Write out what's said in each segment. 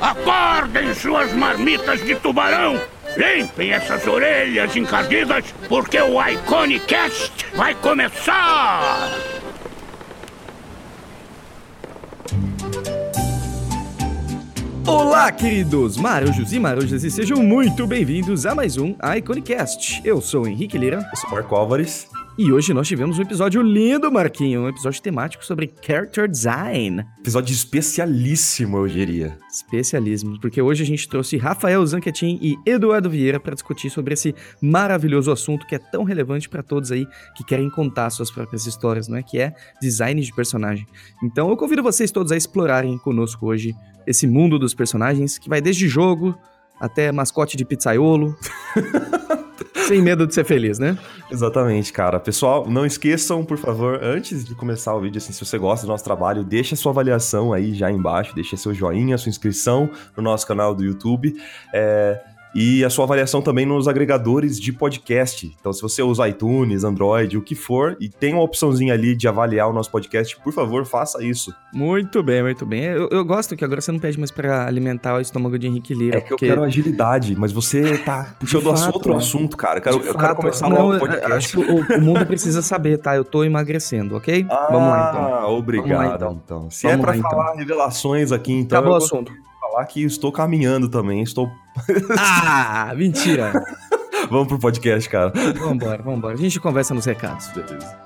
Acordem suas marmitas de tubarão! Limpem essas orelhas encardidas, porque o Iconicast vai começar! Olá, queridos marujos e marujas, e sejam muito bem-vindos a mais um Iconicast. Eu sou o Henrique Lira. Eu sou o Marco Álvares. E hoje nós tivemos um episódio lindo, Marquinho, um episódio temático sobre character design. Episódio especialíssimo, eu diria. Especialismo, porque hoje a gente trouxe Rafael Zanquetin e Eduardo Vieira para discutir sobre esse maravilhoso assunto que é tão relevante para todos aí que querem contar suas próprias histórias, não é? Que é design de personagem. Então eu convido vocês todos a explorarem conosco hoje esse mundo dos personagens, que vai desde jogo até mascote de pizzaiolo. Sem medo de ser feliz, né? Exatamente, cara. Pessoal, não esqueçam, por favor, antes de começar o vídeo, assim, se você gosta do nosso trabalho, deixa sua avaliação aí já embaixo, deixa seu joinha, sua inscrição no nosso canal do YouTube. É e a sua avaliação também nos agregadores de podcast. Então, se você usa iTunes, Android, o que for, e tem uma opçãozinha ali de avaliar o nosso podcast, por favor, faça isso. Muito bem, muito bem. Eu, eu gosto que agora você não pede mais para alimentar o estômago de Henrique Lira. É que porque... eu quero agilidade, mas você tá puxando outro é. assunto, cara. Eu quero, eu quero começar não, logo o podcast. Acho que o, o, mundo precisa saber, tá? Eu tô emagrecendo, ok? Ah, Vamos lá, então. Obrigado, lá, então. então. Se Vamos é pra lá, falar então. revelações aqui, então. Acabou o assunto falar que estou caminhando também, estou. ah, mentira! vamos pro podcast, cara. Vambora, vambora. A gente conversa nos recados. Beleza.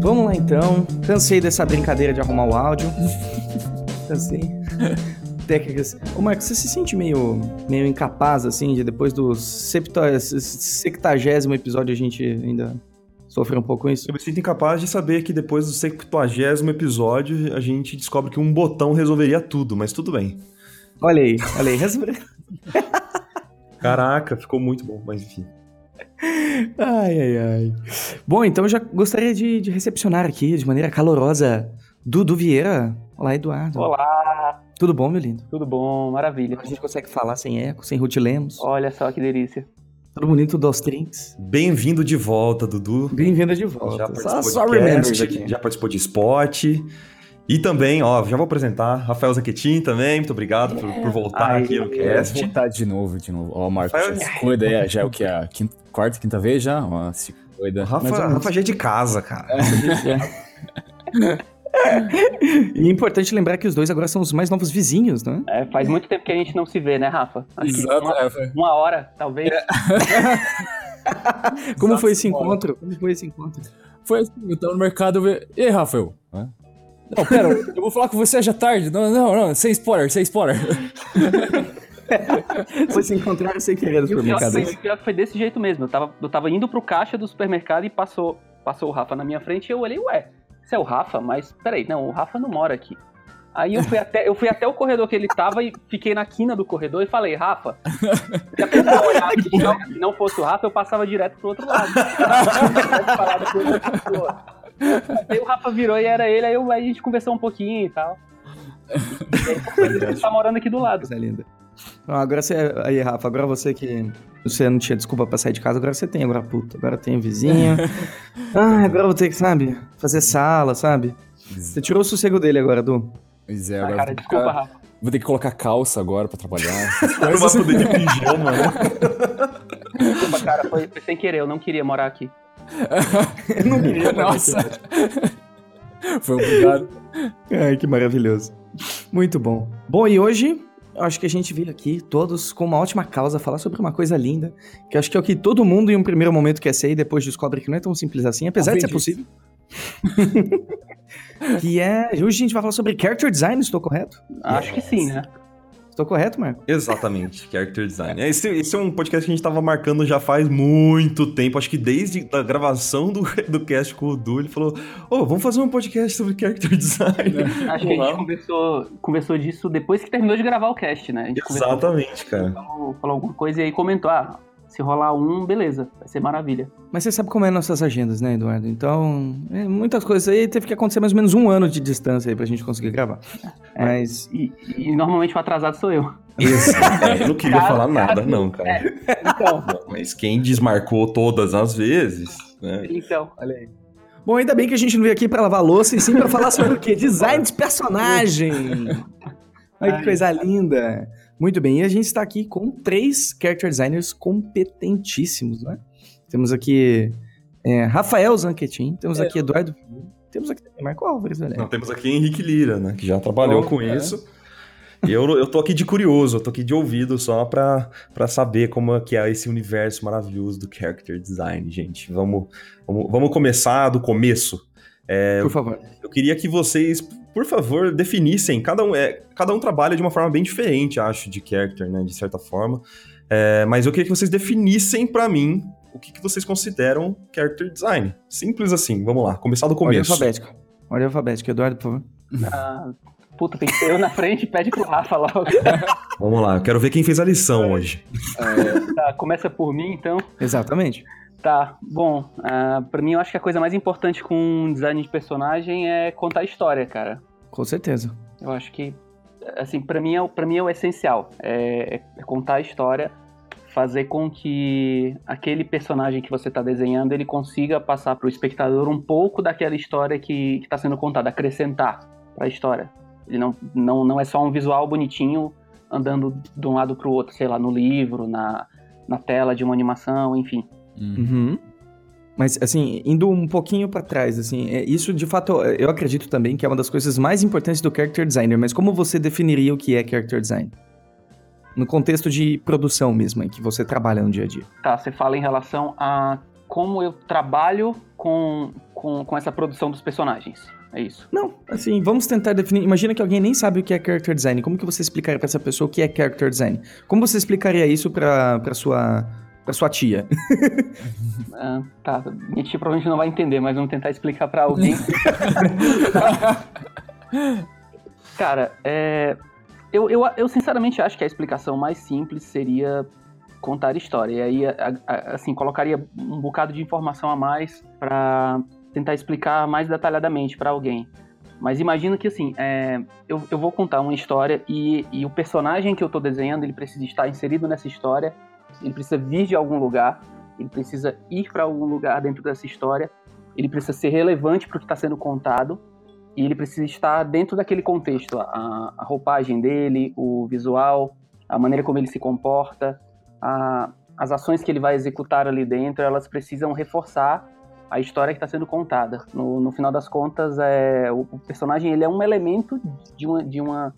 Vamos lá então. Cansei dessa brincadeira de arrumar o áudio. Cansei técnicas. Ô, Marcos, você se sente meio, meio incapaz, assim, de depois do septagésimo episódio a gente ainda sofrer um pouco com isso? Eu me sinto incapaz de saber que depois do septuagésimo episódio a gente descobre que um botão resolveria tudo, mas tudo bem. Olha aí, olha aí. Caraca, ficou muito bom, mas enfim. Ai, ai, ai. Bom, então eu já gostaria de, de recepcionar aqui de maneira calorosa Dudu Vieira. Olá, Eduardo. Olá. Tudo bom, meu lindo? Tudo bom, maravilha. A gente consegue falar sem eco, sem Ruth Lemos. Olha só que delícia. Tudo bonito dos trinks. Bem-vindo de volta, Dudu. Bem-vindo de volta. Já participou, só, de cast, aqui. já participou de spot. E também, ó, já vou apresentar Rafael Zaquetin também, muito obrigado por, por voltar Ai, aqui no cast. Voltar de novo, de novo. Ó, Marcos, Rafael... se cuida aí, já é o que? A quinta, quarta, quinta vez já? Ó, se cuida. Rafa, Rafa já é de casa, cara. É. e é importante lembrar que os dois agora são os mais novos vizinhos, né? É, faz muito tempo que a gente não se vê, né, Rafa? Acho Exato, uma, é, uma, hora, talvez. É. Como foi esse encontro? Como foi esse encontro? Foi assim, eu tava no mercado e E aí, Rafael? Não, pera, eu vou falar com você hoje à tarde. Não, não, não, sem spoiler, sem spoiler. Vocês se encontraram sem querer no supermercado. O pior que foi desse jeito mesmo. Eu tava, eu tava indo pro caixa do supermercado e passou, passou o Rafa na minha frente e eu olhei, ué, esse é o Rafa, mas peraí, não, o Rafa não mora aqui. Aí eu fui até, eu fui até o corredor que ele tava e fiquei na quina do corredor e falei, Rafa, se a pessoa olhar aqui e não fosse o Rafa, eu passava direto pro outro lado. aí o Rafa virou e era ele, aí, eu, aí a gente conversou um pouquinho e tal. E aí, ele tá morando aqui do lado. Coisa linda. Agora você. Aí, Rafa, agora você que. Você não tinha desculpa pra sair de casa, agora você tem, agora puta. Agora tem vizinho. ah, agora eu vou ter que, sabe, fazer sala, sabe? Você tirou o sossego dele agora, Du. Pois é, agora. Ah, cara, desculpa, ficar... Rafa. Vou ter que colocar calça agora pra trabalhar. Mas poder de pijama, né? Desculpa, cara, foi, foi, sem querer, eu não queria morar aqui. eu não queria, nossa. foi obrigado. Ai, que maravilhoso. Muito bom. Bom, e hoje acho que a gente veio aqui todos com uma ótima causa falar sobre uma coisa linda, que acho que é o que todo mundo em um primeiro momento quer ser e depois descobre que não é tão simples assim, apesar Talvez de ser possível. que é. Hoje a gente vai falar sobre character design, estou correto? Acho que sim, né? Estou correto, Marco? Exatamente, character design. É, esse, esse, é um podcast que a gente estava marcando já faz muito tempo. Acho que desde a gravação do, do cast com o Du, ele falou: Ô, oh, vamos fazer um podcast sobre character design. É, acho que a gente conversou, conversou disso depois que terminou de gravar o cast, né? Exatamente, cara. Falou, falou alguma coisa e aí comentou: ah, se rolar um, beleza, vai ser maravilha. Mas você sabe como é nossas agendas, né, Eduardo? Então, é, muitas coisas aí teve que acontecer mais ou menos um ano de distância aí pra gente conseguir gravar. É, Mas. E, e, normalmente o atrasado sou eu. Exato. É, eu não queria Cara, falar nada, cara, não, cara. Então, Não, mas quem desmarcou todas as vezes, né? então. Olha aí. Bom, ainda bem que a gente não veio aqui pra lavar louça e sim pra falar sobre o quê? Design de personagem. Olha que coisa linda. Muito bem, e a gente está aqui com três character designers competentíssimos, né? Temos aqui é, Rafael Zanquetin, temos aqui Eduardo temos aqui Marco Álvares, né? Nós temos aqui Henrique Lira, né? Que já trabalhou Oh, com é. isso. E eu, eu tô aqui de curioso, eu tô aqui de ouvido só pra, pra saber como é que é esse universo maravilhoso do character design, gente. Vamos, vamos, vamos começar do começo. Por favor. Eu queria que vocês, por favor, definissem. Cada um, é, cada um trabalha de uma forma bem diferente, acho, de character, né? De certa forma. É, mas eu queria que vocês definissem pra mim o que, que vocês consideram character design. Simples assim, vamos lá. Começar do Ordem começo. alfabética. Ordem alfabética, Eduardo, por favor. ah, puta, tem que ser eu na frente, pede pro Rafa logo. Vamos lá, eu quero ver quem fez a lição hoje. Tá, começa por mim, então. Exatamente. Tá, bom, ah, pra mim eu acho que a coisa mais importante com um design de personagem é contar a história, cara. Com certeza. Eu acho que, assim, pra mim é, pra mim é o essencial. É, é contar a história, fazer com que aquele personagem que você tá desenhando, ele consiga passar pro espectador um pouco daquela história que, que tá sendo contada, acrescentar pra história. Ele não, não, não é só um visual bonitinho andando de um lado pro outro, sei lá, no livro, na, na tela de uma animação, enfim. Uhum. Mas, assim, indo um pouquinho pra trás, assim, é, isso de fato eu acredito também que é uma das coisas mais importantes do character designer, mas como você definiria o que é character design? No contexto de produção mesmo, em que você trabalha no dia a dia. Tá, você fala em relação a como eu trabalho com, com, com essa produção dos personagens. É isso. Não, assim, vamos tentar definir. Imagina que alguém nem sabe o que é character design. Como que você explicaria pra essa pessoa o que é character design? Como você explicaria isso pra, pra sua pra sua tia? Ah, tá, minha tia provavelmente não vai entender, mas vamos tentar explicar pra alguém. Cara, é, eu, eu, eu sinceramente acho que a explicação mais simples seria contar história. E aí, a- a- assim, colocaria um bocado de informação a mais pra tentar explicar mais detalhadamente pra alguém. Mas imagina que, assim, é, eu, eu vou contar uma história e, e o personagem que eu tô desenhando, ele precisa estar inserido nessa história, ele precisa vir de algum lugar, ele precisa ir pra algum lugar dentro dessa história, ele precisa ser relevante pro que está sendo contado, e ele precisa estar dentro daquele contexto, a, a roupagem dele, o visual, a maneira como ele se comporta, a- as ações que ele vai executar ali dentro, elas precisam reforçar a história que está sendo contada. No, no final das contas, é, o, o personagem ele é um elemento de, uma, de, uma,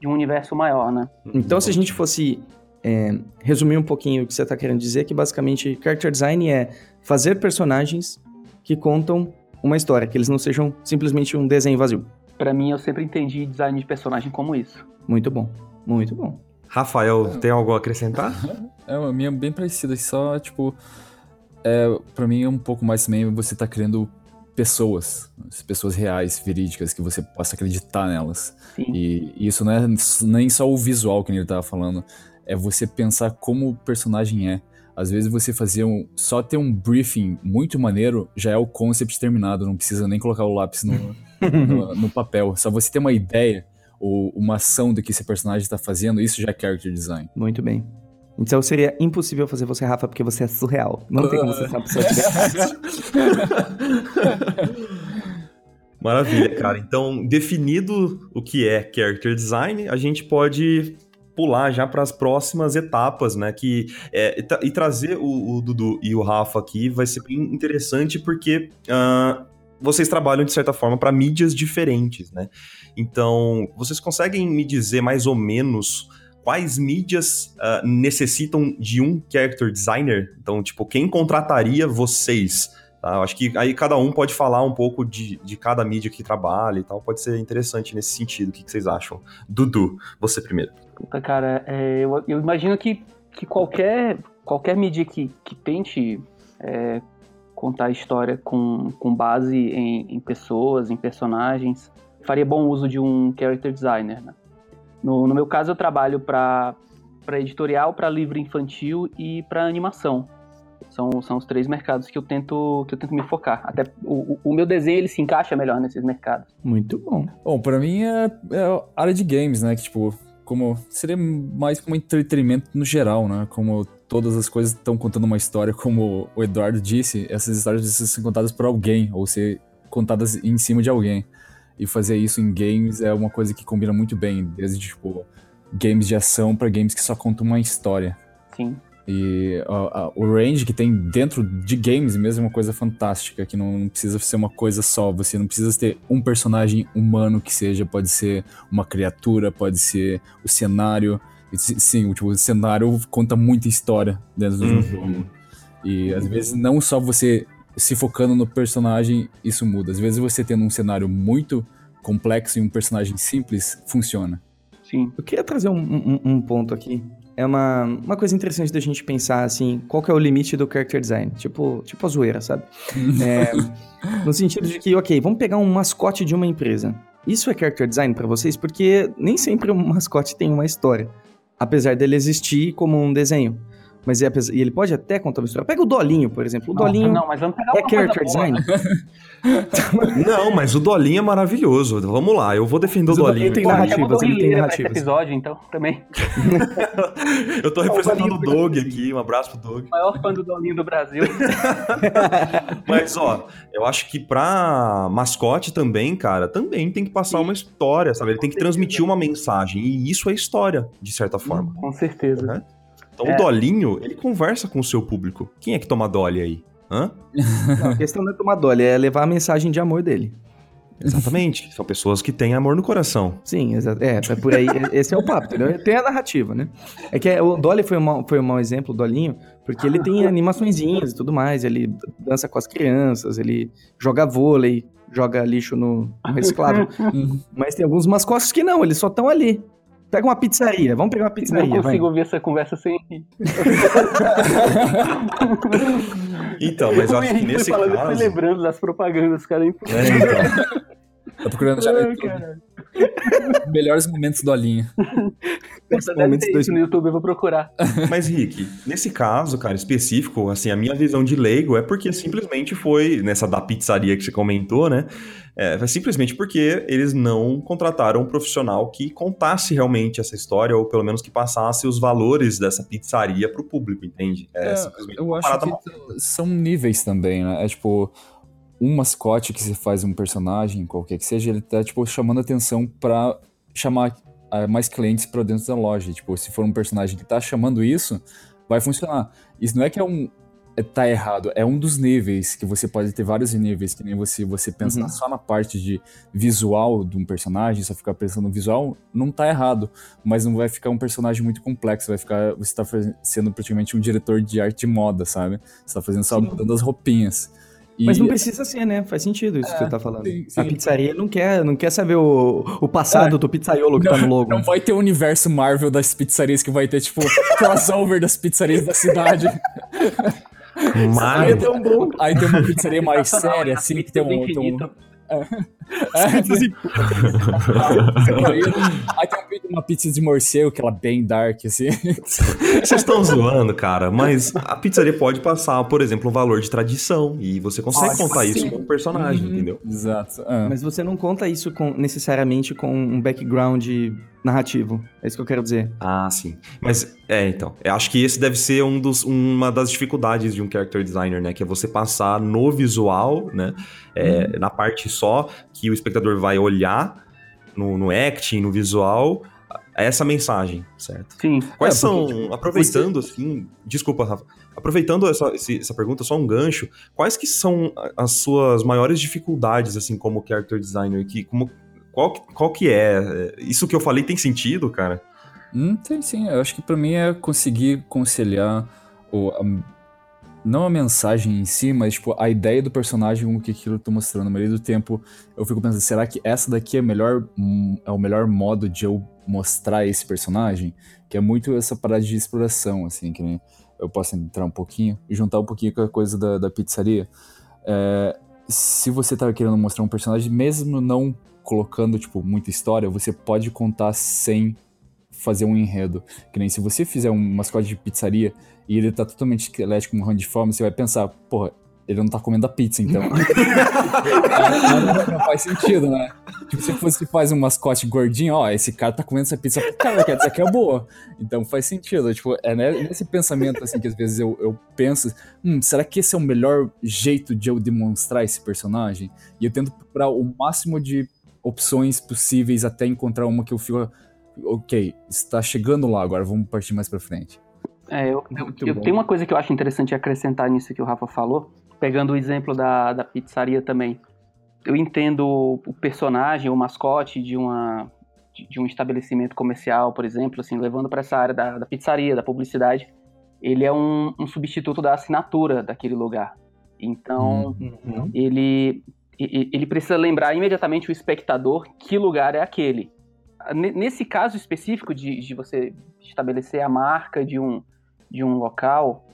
de um universo maior, né? Então, se a gente fosse é, resumir um pouquinho o que você está querendo dizer, que basicamente character design é fazer personagens que contam uma história, que eles não sejam simplesmente um desenho vazio. Para mim, eu sempre entendi design de personagem como isso. Muito bom, muito bom. Rafael, tem algo a acrescentar? É, a minha é bem parecida, só, tipo, é, pra mim é um pouco mais também você tá criando pessoas, pessoas reais, verídicas, que você possa acreditar nelas. Sim. E isso não é nem só o visual que ele tava falando, é você pensar como o personagem é. Às vezes você fazer um. Só ter um briefing muito maneiro já é o concept terminado, não precisa nem colocar o lápis no, no, no papel. Só você ter uma ideia ou uma ação do que esse personagem está fazendo, isso já é character design. Muito bem. Então seria impossível fazer você, Rafa, porque você é surreal. Não tem como você ser uma pessoa de Maravilha, cara. Então, definido o que é character design, a gente pode pular já para as próximas etapas, né? Que é, e, tra- trazer o, o Dudu e o Rafa aqui vai ser bem interessante porque ah, vocês trabalham de certa forma para mídias diferentes, né? Então, vocês conseguem me dizer mais ou menos quais mídias ah, necessitam de um character designer? Então, tipo, quem contrataria vocês? Tá? Acho que aí cada um pode falar um pouco de, de cada mídia que trabalha e tal. Pode ser interessante nesse sentido. O que, que vocês acham? Dudu, você primeiro. Puta, cara, é, eu, eu imagino que, que qualquer, qualquer mídia que, que tente é, contar a história com, com base em, em pessoas, em personagens, faria bom uso de um character designer. né? No, no meu caso, eu trabalho para editorial, para livro infantil e para animação. São, são os três mercados que eu tento que eu tento me focar. Até o, o- meu desenho ele se encaixa melhor nesses mercados. Muito bom. Bom, pra mim é, é área de games, né? Que, tipo, como seria mais como entretenimento no geral, né? Como todas as coisas estão contando uma história, como o Eduardo disse, essas histórias precisam ser contadas por alguém ou ser contadas em cima de alguém. E fazer isso em games é uma coisa que combina muito bem, desde tipo games de ação para games que só contam uma história. Sim. E a, a, o range que tem dentro de games mesmo é uma coisa fantástica, que não, não, precisa ser uma coisa só. Você não precisa ter um personagem humano que seja, pode ser uma criatura, pode ser o cenário. Sim, tipo, o cenário conta muita história dentro do uhum. jogo. E às vezes não só você se focando no personagem, isso muda. Às vezes você tendo um cenário muito complexo e um personagem simples, funciona. Sim. Eu queria trazer um, um, um ponto aqui é uma, uma coisa interessante da gente pensar, assim, qual que é o limite do character design. Tipo, tipo a zoeira, sabe? é, no sentido de que, ok, vamos pegar um mascote de uma empresa. Isso é character design para vocês? Porque nem sempre um mascote tem uma história. Apesar dele existir como um desenho. Mas é, e ele pode até contar uma história. Pega o Dolinho, por exemplo. O Dolinho não, mas vamos pegar é character design. não, mas o Dolinho é maravilhoso. Vamos lá, eu vou defender o Dolinho. Ele tem narrativas, ele tem narrativas. episódio, então, também. eu tô representando o Doug aqui, um abraço pro Doug. O maior fã do Dolinho do Brasil. mas, ó, eu acho que pra mascote também, cara, também tem que passar Sim. uma história, sabe? Ele tem que transmitir uma mensagem. E isso é história, de certa forma. Com certeza. Né? Então é. o Dolinho, ele conversa com o seu público. Quem é que toma Dolly aí? Hã? Não, a questão não é tomar Dolly, é levar a mensagem de amor dele. Exatamente. São pessoas que têm amor no coração. Sim, é, é por aí. esse é o papo, entendeu? Tem a narrativa, né? É que o Dolly foi um, foi um mau exemplo, o Dolinho, porque ele tem animaçõezinhas e tudo mais. Ele dança com as crianças, ele joga vôlei, joga lixo no, no reciclável. Mas tem alguns mascotes que não, eles só estão ali. Pega uma pizzaria, vamos pegar uma pizzaria. Não consigo vai. ouvir essa conversa sem rir. então, mas eu acho que nesse falando, caso... Eu lembrando das propagandas, cara. É, então. Tô procurando já Melhores momentos do Alinha. momentos do... isso no YouTube, eu vou procurar. Mas, Rick, nesse caso, cara, específico, assim, a minha visão de leigo é porque simplesmente foi, nessa da pizzaria que você comentou, né? É, foi simplesmente porque eles não contrataram um profissional que contasse realmente essa história, ou pelo menos que passasse os valores dessa pizzaria pro público, entende? É, é eu acho que mal. são níveis também, né? É tipo, um mascote que se faz um personagem, qualquer que seja, ele tá, tipo, chamando atenção para chamar uh, mais clientes para dentro da loja. Tipo, se for um personagem que tá chamando isso, vai funcionar. Isso não é que é um. É, tá errado, é um dos níveis que você pode ter vários níveis, que nem você, você pensar uhum. só na parte de visual de um personagem, só ficar pensando no visual, não tá errado, mas não vai ficar um personagem muito complexo, vai ficar, você tá sendo praticamente um diretor de arte de moda, sabe? Você tá fazendo só mudando as roupinhas. E... Mas não precisa ser, né? Faz sentido isso é, que você tá falando. Sim, sim. A pizzaria não quer, não quer saber o, o passado é. do pizzaiolo que não, tá no logo. Não vai ter o universo Marvel das pizzarias que vai ter, tipo, crossover das pizzarias da cidade. Marvel. Aí, tem um aí tem uma pizzaria mais séria, assim, que tem um. Tem um... É, Aí tem uma pizza de morcego, aquela bem dark, assim. Vocês estão zoando, cara, mas a pizzaria pode passar, por exemplo, um valor de tradição. E você consegue Nossa, contar sim. isso com um personagem, uhum. entendeu? Exato. É. Mas você não conta isso com, necessariamente com um background narrativo. É isso que eu quero dizer. Ah, sim. Mas, é, então. Eu acho que esse deve ser um dos, uma das dificuldades de um character designer, né? Que é você passar no visual, né? É, hum. Na parte só que o espectador vai olhar no, no acting, no visual, essa mensagem, certo? Sim. Quais é, são, tipo, aproveitando você... assim, desculpa, Rafa, aproveitando essa, essa pergunta, só um gancho, quais que são as suas maiores dificuldades, assim, como character designer, que, como, qual, qual que é? Isso que eu falei tem sentido, cara? Hum, tem sim, eu acho que para mim é conseguir conciliar o, a, não a mensagem em si, mas tipo, a ideia do personagem com o que aquilo tá mostrando. No meio do tempo, eu fico pensando, será que essa daqui é, melhor, é o melhor modo de eu mostrar esse personagem? Que é muito essa parada de exploração, assim, que eu posso entrar um pouquinho e juntar um pouquinho com a coisa da, da pizzaria. É, se você tá querendo mostrar um personagem, mesmo não colocando, tipo, muita história, você pode contar sem fazer um enredo. Que nem se você fizer um mascote de pizzaria e ele tá totalmente esquelético, morrendo de fome, você vai pensar, porra, ele não tá comendo a pizza, então. não, não, faz sentido, né? Tipo, se fosse faz um mascote gordinho, ó, esse cara tá comendo essa pizza cara, quer dizer que é boa. Então faz sentido. Tipo, é nesse pensamento, assim, que às vezes eu, eu penso, hum, será que esse é o melhor jeito de eu demonstrar esse personagem? E eu tento procurar o máximo de opções possíveis até encontrar uma que eu fico, ok, está chegando lá agora, vamos partir mais pra frente. É, eu, eu, eu tenho uma coisa que eu acho interessante acrescentar nisso que o Rafa falou, pegando o exemplo da, da pizzaria também, eu entendo o personagem, o mascote de uma de um estabelecimento comercial, por exemplo, assim, levando para essa área da, da, pizzaria, da publicidade, ele é um, um, substituto da assinatura daquele lugar. Então, uhum. ele ele precisa lembrar imediatamente o espectador que lugar é aquele. Nesse caso específico de, de você estabelecer a marca de um, de um local,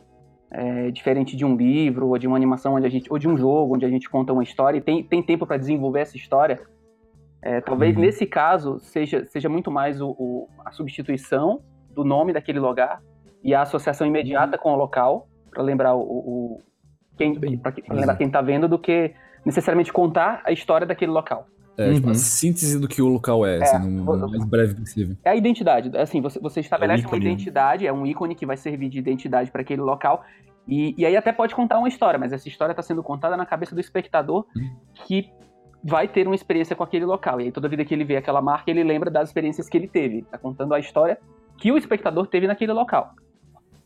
é, diferente de um livro ou de uma animação onde a gente ou de um jogo onde a gente conta uma história e tem, tem tempo para desenvolver essa história é, talvez uhum. nesse caso seja, seja muito mais o, o, a substituição do nome daquele lugar e a associação imediata uhum. com o local para lembrar o, o quem para lembrar quem está vendo do que necessariamente contar a história daquele local é, uhum. tipo, a uhum. síntese do que o local é, é assim, no, no, mais breve possível. É a identidade. Assim, você, você estabelece é um uma identidade, é um ícone que vai servir de identidade para aquele local. E, e aí até pode contar uma história, mas essa história está sendo contada na cabeça do espectador uhum. que vai ter uma experiência com aquele local. E aí toda vida que ele vê aquela marca, ele lembra das experiências que ele teve. Tá contando a história que o espectador teve naquele local.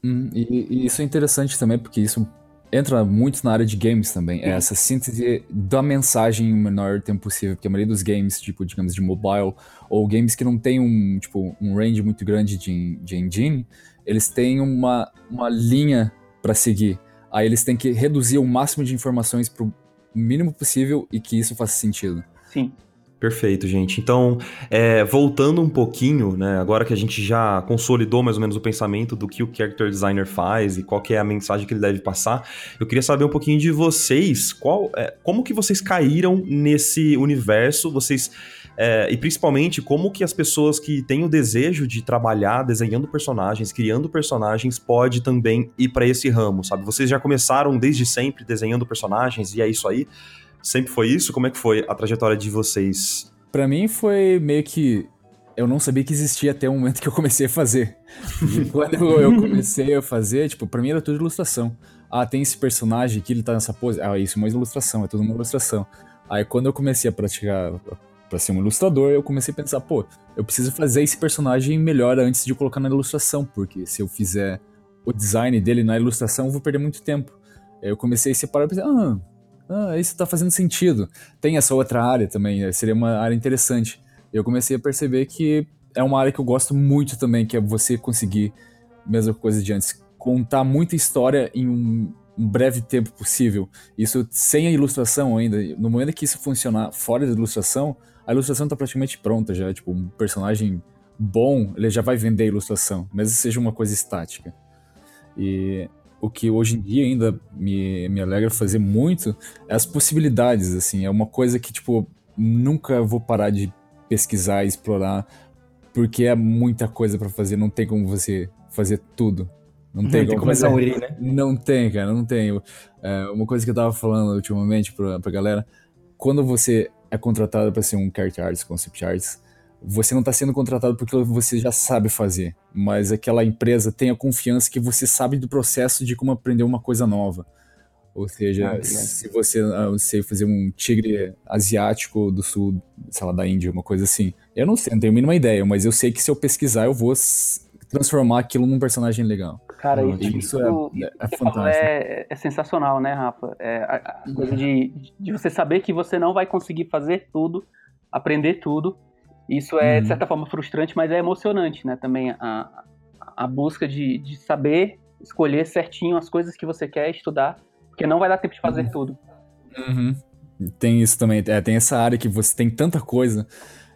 Hum, e, e, isso é interessante também, porque isso entra muito na área de games também. É essa síntese da mensagem em o menor tempo possível. Porque a maioria dos games, tipo, digamos, de mobile, ou games que não tem um, tipo, um range muito grande de, de engine, eles têm uma, uma linha para seguir. Aí eles têm que reduzir o máximo de informações pro mínimo possível e que isso faça sentido. Sim. Perfeito, gente. Então, é, voltando um pouquinho, né, agora que a gente já consolidou mais ou menos o pensamento do que o character designer faz e qual é a mensagem que ele deve passar, eu queria saber um pouquinho de vocês, qual, é, como que vocês caíram nesse universo, vocês é, e principalmente como que as pessoas que têm o desejo de trabalhar desenhando personagens, criando personagens, pode também ir para esse ramo, sabe? Vocês já começaram desde sempre desenhando personagens e é isso aí? Sempre foi isso? Como é que foi a trajetória de vocês? Para mim foi meio que eu não sabia que existia até o momento que eu comecei a fazer. E quando eu comecei a fazer, tipo, pra mim era tudo ilustração. Ah, tem esse personagem aqui, ele tá nessa pose. Ah, isso é uma ilustração, é tudo uma ilustração. Aí quando eu comecei a praticar para ser um ilustrador, eu comecei a pensar, pô, eu preciso fazer esse personagem melhor antes de colocar na ilustração, porque se eu fizer o design dele na ilustração, eu vou perder muito tempo. Aí eu comecei a separar e pensar, ah, ah, isso tá fazendo sentido. Tem essa outra área também, seria uma área interessante. Eu comecei a perceber que é uma área que eu gosto muito também, que é você conseguir, mesma coisa de antes, contar muita história em um, breve tempo possível. Isso sem a ilustração ainda. No momento que isso funcionar fora da ilustração, a ilustração tá praticamente pronta já. Tipo, um personagem bom, ele já vai vender a ilustração, mesmo que seja uma coisa estática. E o que hoje em dia ainda me, me alegra fazer muito é as possibilidades, assim. É uma coisa que, tipo, nunca vou parar de pesquisar e explorar, porque é muita coisa para fazer, não tem como você fazer tudo. Não tem, como começar a unir, né? Não tem, cara, não tem. É, uma coisa que eu tava falando ultimamente pra, pra galera, quando você é contratado para ser um character artist, concept artist, você não está sendo contratado porque você já sabe fazer, mas aquela empresa tem a confiança que você sabe do processo de como aprender uma coisa nova. Ou seja, ah, se você, você fazer um tigre asiático do sul, sei lá, da Índia, uma coisa assim. Eu não sei, não tenho a mínima ideia, mas eu sei que se eu pesquisar, eu vou transformar aquilo num personagem legal. Cara, isso, isso, isso é, é fantástico. É, é, sensacional, né, Rafa? É, a, a coisa de, de você saber que você não vai conseguir fazer tudo, aprender tudo, isso é, uhum. de certa forma, frustrante, mas é emocionante, né? Também a, a busca de, de saber escolher certinho as coisas que você quer estudar, porque não vai dar tempo de fazer uhum. tudo. Uhum. Tem isso também, é, tem essa área que você tem tanta coisa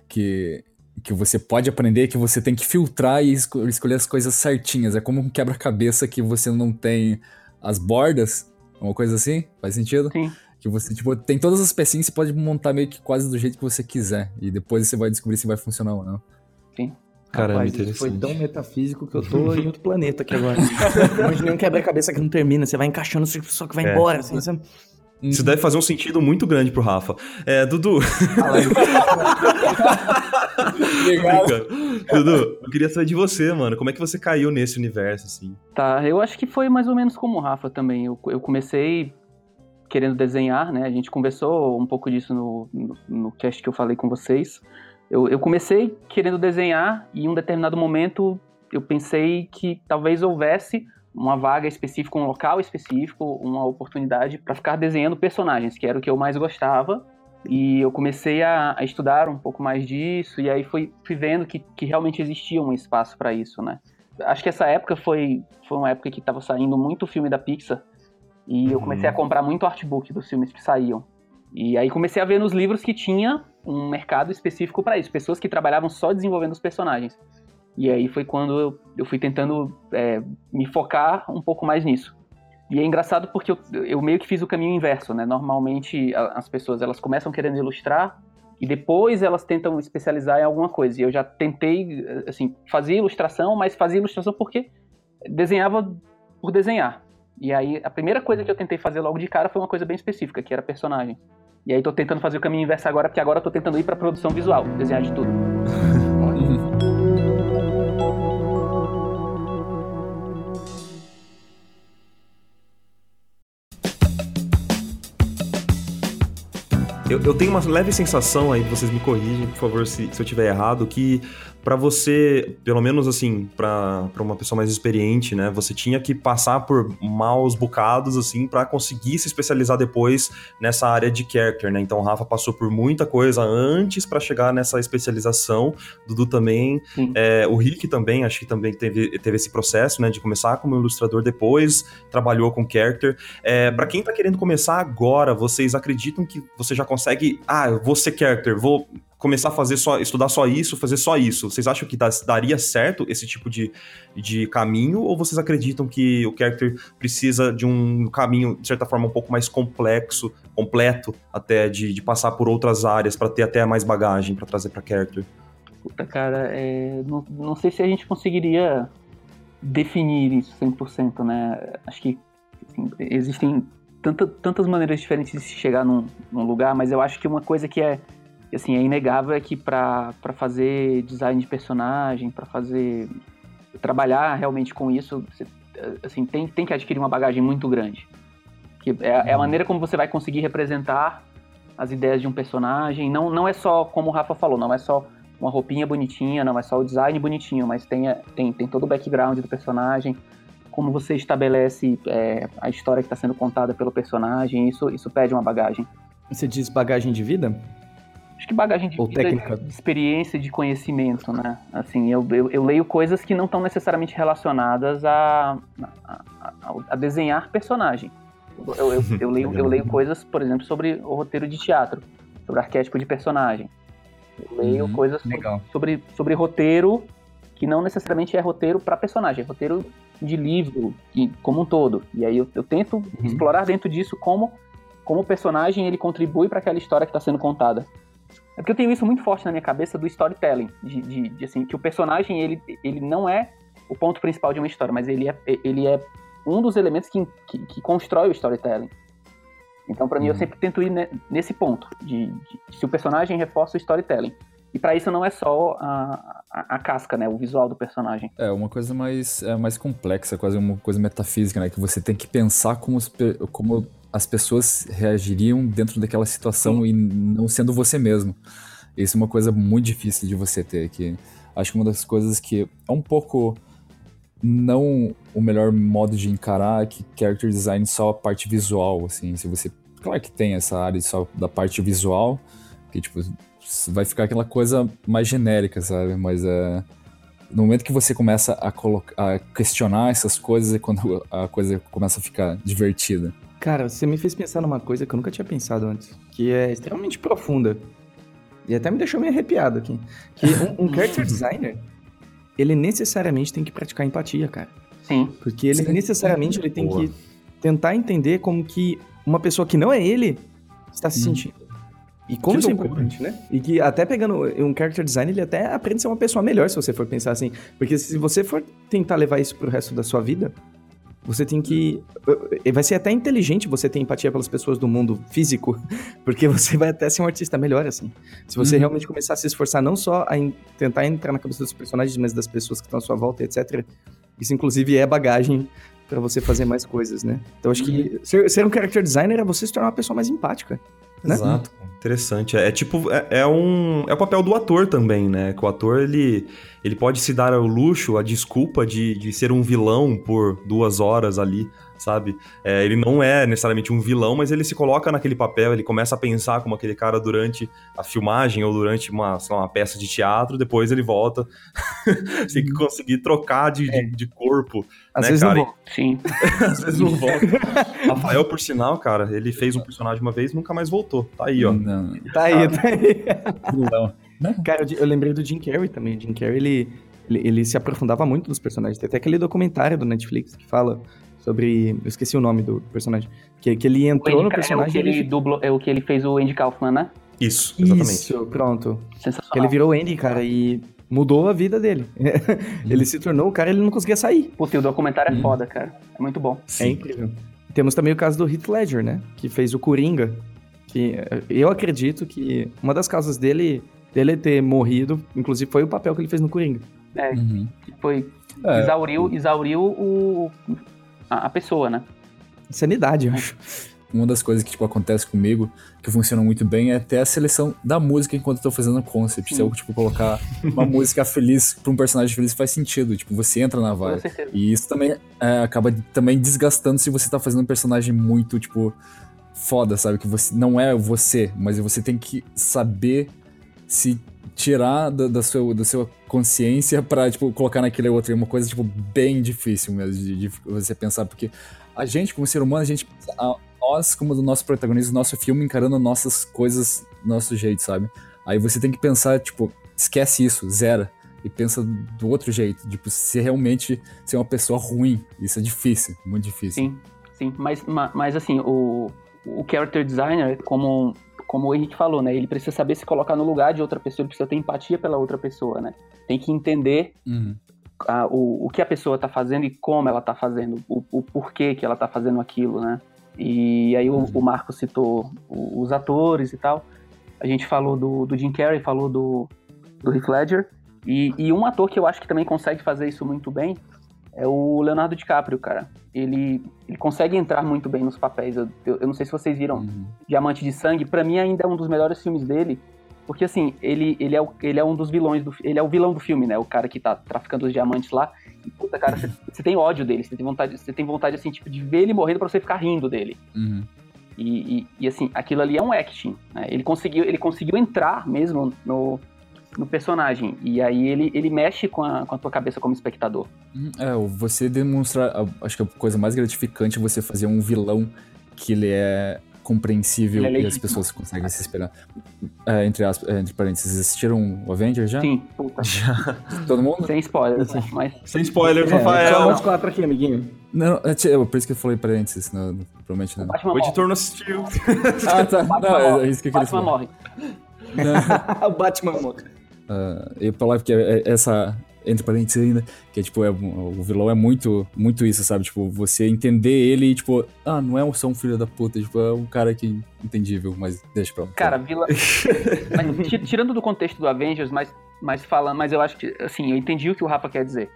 que, que você pode aprender que você tem que filtrar e esco escolher as coisas certinhas. É como um quebra-cabeça que você não tem as bordas, uma coisa assim, faz sentido? Sim. Que você, tipo, tem todas as pecinhas, você pode montar meio que quase do jeito que você quiser. E depois você vai descobrir se vai funcionar ou não. Sim. Caramba, Rapaz, isso interessante. foi tão metafísico que eu tô em outro planeta aqui agora. Imaginei um quebra-cabeça que não termina, você vai encaixando só que vai É. embora. Assim, sabe? Isso deve fazer um sentido muito grande pro Rafa. É, Dudu. Obrigado. Dudu, eu queria saber de você, mano. Como é que você caiu nesse universo, assim? Tá, eu acho que foi mais ou menos como o Rafa também. Eu, eu comecei querendo desenhar, né? A gente conversou um pouco disso no, no, no cast que eu falei com vocês. Eu, eu comecei querendo desenhar e em um determinado momento eu pensei que talvez houvesse uma vaga específica, um local específico, uma oportunidade para ficar desenhando personagens, que era o que eu mais gostava. E eu comecei a, a estudar um pouco mais disso, e aí fui, fui vendo que, que realmente existia um espaço para isso, né? Acho que essa época foi, foi uma época que estava saindo muito filme da Pixar, e eu comecei a comprar muito artbook dos filmes que saíam. E aí comecei a ver nos livros que tinha um mercado específico para isso, pessoas que trabalhavam só desenvolvendo os personagens. E aí foi quando eu, eu fui tentando é, me focar um pouco mais nisso. E é engraçado porque eu, eu meio que fiz o caminho inverso, né? Normalmente as pessoas elas começam querendo ilustrar e depois elas tentam especializar em alguma coisa. E eu já tentei, assim, fazer ilustração, mas fazia ilustração porque desenhava por desenhar. E aí a primeira coisa que eu tentei fazer logo de cara foi uma coisa bem específica, que era personagem. E aí tô tentando fazer o caminho inverso agora, porque agora tô tentando ir pra produção visual, desenhar de tudo. Eu, eu tenho uma leve sensação aí, vocês me corrigem, por favor, se, se eu tiver errado, que pra você, pelo menos assim, pra pra uma pessoa mais experiente, né, você tinha que passar por maus bocados, assim, pra conseguir se especializar depois nessa área de character, né? Então o Rafa passou por muita coisa antes pra chegar nessa especialização, Dudu também, é, o Rick também, acho que também teve, teve esse processo, né, de começar como ilustrador depois, trabalhou com character. É, para quem tá querendo começar agora, vocês acreditam que você já consegue, ah, eu vou ser character, vou começar a fazer só, estudar só isso, fazer só isso. Vocês acham que daria certo esse tipo de, de caminho ou vocês acreditam que o character precisa de um caminho de certa forma um pouco mais complexo, completo até de, de passar por outras áreas pra ter até mais bagagem pra trazer pra character? Puta, cara, é, não, não sei se a gente conseguiria definir isso 100%, né? Acho que assim, existem tanta, tantas maneiras diferentes de se chegar num, num lugar, mas eu acho que uma coisa que é, assim, é inegável é que para fazer design de personagem, para fazer trabalhar realmente com isso, você, assim, tem, tem que adquirir uma bagagem muito grande. Que é, é a maneira como você vai conseguir representar as ideias de um personagem. Não, não é só, como o Rafa falou, não é só uma roupinha bonitinha, não é só o design bonitinho, mas tem, tem, tem todo o background do personagem, como você estabelece é, a história que está sendo contada pelo personagem, isso, isso pede uma bagagem. Você diz bagagem de vida? Acho que bagagem de vida, de experiência, de conhecimento, né? Assim, eu, eu, eu leio coisas que não estão necessariamente relacionadas a, a, a, a desenhar personagem. Eu, eu, eu, leio, eu leio coisas, por exemplo, sobre o roteiro de teatro, sobre arquétipo de personagem. Eu leio Uhum, coisas legal. sobre, sobre roteiro que não necessariamente é roteiro para personagem, é roteiro de livro e- como um todo. E aí eu, eu tento explorar dentro disso como como o personagem ele contribui para aquela história que está sendo contada. É porque eu tenho isso muito forte na minha cabeça do storytelling, de, de- de, assim que o personagem ele, ele não é o ponto principal de uma história, mas ele é, ele é um dos elementos que, que, que constrói o storytelling. Então, para mim, eu sempre tento ir ne- nesse ponto, de, de se o personagem reforça o storytelling. E para isso não é só a, a, a casca, né, o visual do personagem. É uma coisa mais, é, mais complexa, quase uma coisa metafísica, né? Que você tem que pensar como, como as pessoas reagiriam dentro daquela situação e não sendo você mesmo. Isso é uma coisa muito difícil de você ter, que acho que uma das coisas que é um pouco não o melhor modo de encarar é que character design só a parte visual, assim, se você, claro que tem essa área só da parte visual, que tipo vai ficar aquela coisa mais genérica, sabe? Mas é no momento que você começa a, colocar, a questionar essas coisas é quando a coisa começa a ficar divertida. Cara, você me fez pensar numa coisa que eu nunca tinha pensado antes, que é extremamente profunda. E até me deixou meio arrepiado aqui. Que um, um character designer, ele necessariamente tem que praticar empatia, cara. Sim, Porque ele Sim. necessariamente ele tem Boa. que tentar entender como que uma pessoa que não é ele está se Hum. sentindo. E como isso é importante, né? E que até pegando um character design, ele até aprende a ser uma pessoa melhor, se você for pensar assim. Porque se você for tentar levar isso pro resto da sua vida, você tem que. eh, Vai ser até inteligente você ter empatia pelas pessoas do mundo físico, porque você vai até ser um artista melhor, assim. Se você Uhum. realmente começar a se esforçar não só a en- tentar entrar na cabeça dos personagens, mas das pessoas que estão à sua volta, etc. Isso, inclusive, é bagagem pra você fazer mais coisas, né? Então, acho que ser, ser um character designer é você se tornar uma pessoa mais empática. né? Exato. Interessante. É, é tipo, é, é um. É o papel do ator também, né? Que o ator ele, ele pode se dar ao luxo, a desculpa de, de ser um vilão por duas horas ali, sabe? É, ele não é necessariamente um vilão, mas ele se coloca naquele papel, ele começa a pensar como aquele cara durante a filmagem ou durante uma, sei lá, uma peça de teatro, depois ele volta. Tem que conseguir trocar de, de, de corpo. Às né, vezes cara? não vou. Sim. Às vezes não volta. Rafael, por sinal, cara, ele fez um personagem uma vez e nunca mais voltou. Tá aí, ó. Não, Tá aí, tá aí. não. Cara, eu, eu lembrei do Jim Carrey também. O Jim Carrey, ele, ele, ele se aprofundava muito nos personagens. Tem até aquele documentário do Netflix que fala sobre... Eu esqueci o nome do personagem. Que, que ele entrou no Ca- é o personagem... que ele ele- dublou, é o que ele fez o Andy Kaufman, né? Isso, exatamente. Isso, pronto. Sensacional. Que ele virou Andy, cara, e mudou a vida dele. ele se tornou o cara, ele não conseguia sair. Putz, e o documentário Uhum. é foda, cara. É muito bom. É incrível. Temos também o caso do Heath Ledger, né? Que fez o Coringa. Que eh, eu acredito que uma das causas dele, dele ter morrido, inclusive, foi o papel que ele fez no Coringa. É, Uhum. que foi. É, exauriu exauriu o, a, a pessoa, né? Insanidade, eu acho. uma das coisas que tipo, acontece comigo, que funciona muito bem, é até a seleção da música enquanto eu tô fazendo concept. Se eu, tipo, colocar uma música feliz pra um personagem feliz, faz sentido. Tipo, você entra na Com vibe. certeza. E isso também é, acaba também desgastando se você tá fazendo um personagem muito, tipo, foda, sabe? Que você não é você, mas você tem que saber se tirar da, sua, da sua consciência pra, tipo, colocar naquele outro. É uma coisa, tipo, bem difícil mesmo de, de você pensar, porque a gente, como ser humano, a gente. a- nós, como do nosso protagonista, do nosso filme, encarando nossas coisas do nosso jeito, sabe? Aí você tem que pensar, tipo, esquece isso, zera. E pensa do outro jeito, tipo, se realmente ser uma pessoa ruim. Isso é difícil, muito difícil. Sim, sim. Mas, ma- mas assim, o, o character designer, como, como o Henrique falou, né? Ele precisa saber se colocar no lugar de outra pessoa, ele precisa ter empatia pela outra pessoa, né? Tem que entender Uhum. a- o, o que a pessoa tá fazendo e como ela tá fazendo, o, o porquê que ela tá fazendo aquilo, né? E aí o, o Marco citou os atores e tal. A gente falou do, do Jim Carrey, falou do, do Heath Ledger. E, e um ator que eu acho que também consegue fazer isso muito bem é o Leonardo DiCaprio, cara. Ele, ele consegue entrar muito bem nos papéis. Eu, eu, eu não sei se vocês viram Uhum. Diamante de Sangue, pra mim ainda é um dos melhores filmes dele, porque assim, ele, ele, é, o, ele é um dos vilões do ele é o vilão do filme, né? O cara que tá traficando os diamantes lá. E, puta, cara, você- tem ódio dele, você tem vontade, você tem vontade assim, tipo, de ver ele morrendo pra você ficar rindo dele. Uhum. E, e, e, assim, aquilo ali é um acting. né? Ele conseguiu, ele conseguiu entrar mesmo no, no personagem. E aí ele, ele mexe com a, com a tua cabeça como espectador. Hum, É, você demonstrar. Acho que a coisa mais gratificante é você fazer um vilão que ele é compreensível Ele é e as pessoas conseguem se esperar. É, entre, aspas, é, entre parênteses, assistiram o Avengers já? Sim, puta. Todo mundo? Sem spoilers, né? Mas Sem spoilers, É, só Rafael. nós quatro aqui, amiguinho. Não, é, é por isso que eu falei parênteses, não, não, provavelmente não. Batman O morre. editor não assistiu. Ah, tá. Não, é isso que eu queria Batman falar. morre. Não. o Batman morre. Ah, eu falar que é- é essa, entre parênteses ainda, que é tipo, é, o vilão é muito, muito isso, sabe? Tipo, você entender ele e, tipo, ah, não é só um filho da puta, tipo, é um cara que entendível, mas deixa pra lá. Cara, Vila. mas, ti- tirando do contexto do Avengers, mas, mas falando, mas eu acho que, assim, eu entendi o que o Rafa quer dizer.